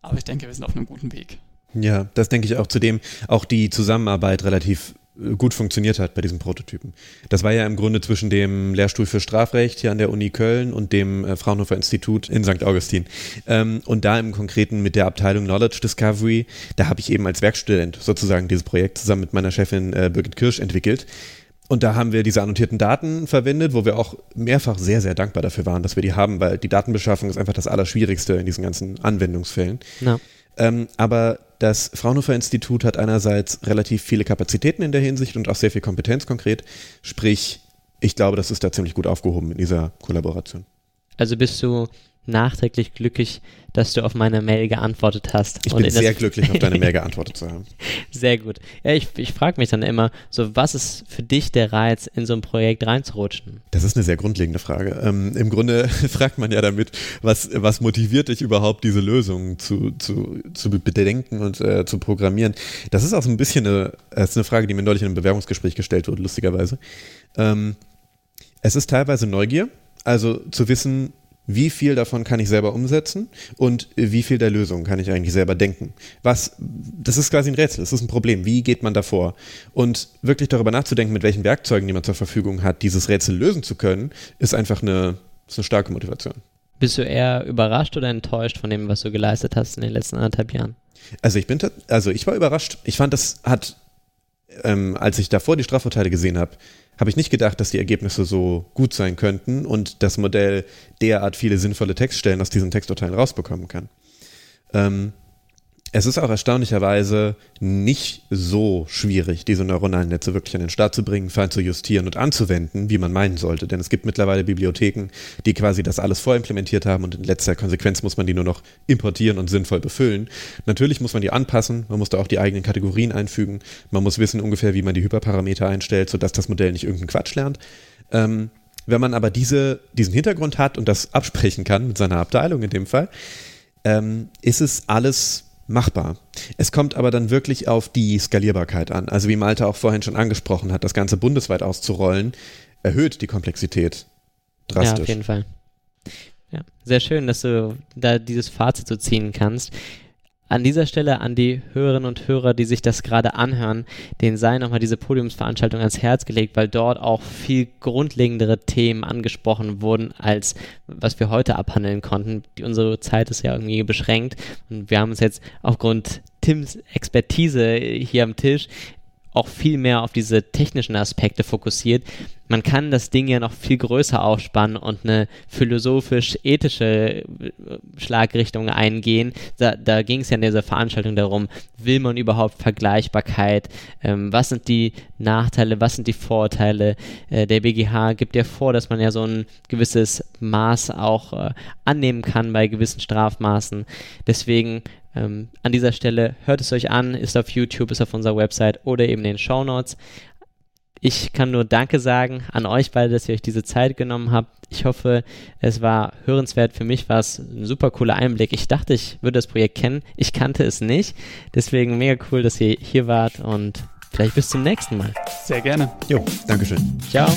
aber ich denke, wir sind auf einem guten Weg. Ja, das denke ich auch. Zudem auch die Zusammenarbeit relativ gut funktioniert hat bei diesem Prototypen. Das war ja im Grunde zwischen dem Lehrstuhl für Strafrecht hier an der Uni Köln und dem äh, Fraunhofer Institut in St. Augustin. Ähm, und da im Konkreten mit der Abteilung Knowledge Discovery, da habe ich eben als Werkstudent sozusagen dieses Projekt zusammen mit meiner Chefin äh, Birgit Kirsch entwickelt. Und da haben wir diese annotierten Daten verwendet, wo wir auch mehrfach sehr, sehr dankbar dafür waren, dass wir die haben, weil die Datenbeschaffung ist einfach das Allerschwierigste in diesen ganzen Anwendungsfällen. Ja. Ähm, aber das Fraunhofer Institut hat einerseits relativ viele Kapazitäten in der Hinsicht und auch sehr viel Kompetenz konkret. Sprich, ich glaube, das ist da ziemlich gut aufgehoben in dieser Kollaboration. Also bist du nachträglich glücklich, dass du auf meine Mail geantwortet hast. Ich bin sehr glücklich, auf deine Mail geantwortet zu haben. [laughs] Sehr gut. Ja, ich, ich frage mich dann immer, so was ist für dich der Reiz, in so ein Projekt reinzurutschen? Das ist eine sehr grundlegende Frage. Ähm, Im Grunde [laughs] fragt man ja damit, was, was motiviert dich überhaupt, diese Lösung zu, zu, zu bedenken und äh, zu programmieren? Das ist auch so ein bisschen eine, das ist eine Frage, die mir neulich in einem Bewerbungsgespräch gestellt wurde, lustigerweise. Ähm, es ist teilweise Neugier, also zu wissen, wie viel davon kann ich selber umsetzen und wie viel der Lösung kann ich eigentlich selber denken. Was, das ist quasi ein Rätsel, das ist ein Problem. Wie geht man davor? Und wirklich darüber nachzudenken, mit welchen Werkzeugen, die man zur Verfügung hat, dieses Rätsel lösen zu können, ist einfach eine, ist eine starke Motivation. Bist du eher überrascht oder enttäuscht von dem, was du geleistet hast in den letzten anderthalb Jahren? Also ich bin, also ich war überrascht. Ich fand, das hat, ähm, als ich davor die Strafurteile gesehen habe, habe ich nicht gedacht, dass die Ergebnisse so gut sein könnten und das Modell derart viele sinnvolle Textstellen aus diesen Texturteilen rausbekommen kann. Ähm, es ist auch erstaunlicherweise nicht so schwierig, diese neuronalen Netze wirklich an den Start zu bringen, fein zu justieren und anzuwenden, wie man meinen sollte. Denn es gibt mittlerweile Bibliotheken, die quasi das alles vorimplementiert haben und in letzter Konsequenz muss man die nur noch importieren und sinnvoll befüllen. Natürlich muss man die anpassen, man muss da auch die eigenen Kategorien einfügen, man muss wissen ungefähr, wie man die Hyperparameter einstellt, sodass das Modell nicht irgendeinen Quatsch lernt. Ähm, wenn man aber diese, diesen Hintergrund hat und das absprechen kann mit seiner Abteilung in dem Fall, ähm, ist es alles machbar. Es kommt aber dann wirklich auf die Skalierbarkeit an. Also wie Malte auch vorhin schon angesprochen hat, das Ganze bundesweit auszurollen, erhöht die Komplexität drastisch. Ja, auf jeden Fall. Ja, sehr schön, dass du da dieses Fazit so ziehen kannst. An dieser Stelle an die Hörerinnen und Hörer, die sich das gerade anhören, denen sei nochmal diese Podiumsveranstaltung ans Herz gelegt, weil dort auch viel grundlegendere Themen angesprochen wurden, als was wir heute abhandeln konnten. Unsere Zeit ist ja irgendwie beschränkt und wir haben uns jetzt aufgrund Tims Expertise hier am Tisch auch viel mehr auf diese technischen Aspekte fokussiert. Man kann das Ding ja noch viel größer aufspannen und eine philosophisch-ethische äh, Schlagrichtung eingehen. Da, da ging es ja in dieser Veranstaltung darum, will man überhaupt Vergleichbarkeit? Ähm, was sind die Nachteile? Was sind die Vorteile? Äh, der BGH gibt ja vor, dass man ja so ein gewisses Maß auch äh, annehmen kann bei gewissen Strafmaßen. Deswegen ähm, an dieser Stelle hört es euch an, ist auf YouTube, ist auf unserer Website oder eben in den Show Notes. Ich kann nur Danke sagen an euch beide, dass ihr euch diese Zeit genommen habt. Ich hoffe, es war hörenswert. Für mich war es ein super cooler Einblick. Ich dachte, ich würde das Projekt kennen. Ich kannte es nicht. Deswegen mega cool, dass ihr hier wart und vielleicht bis zum nächsten Mal. Sehr gerne. Jo, Dankeschön. Ciao.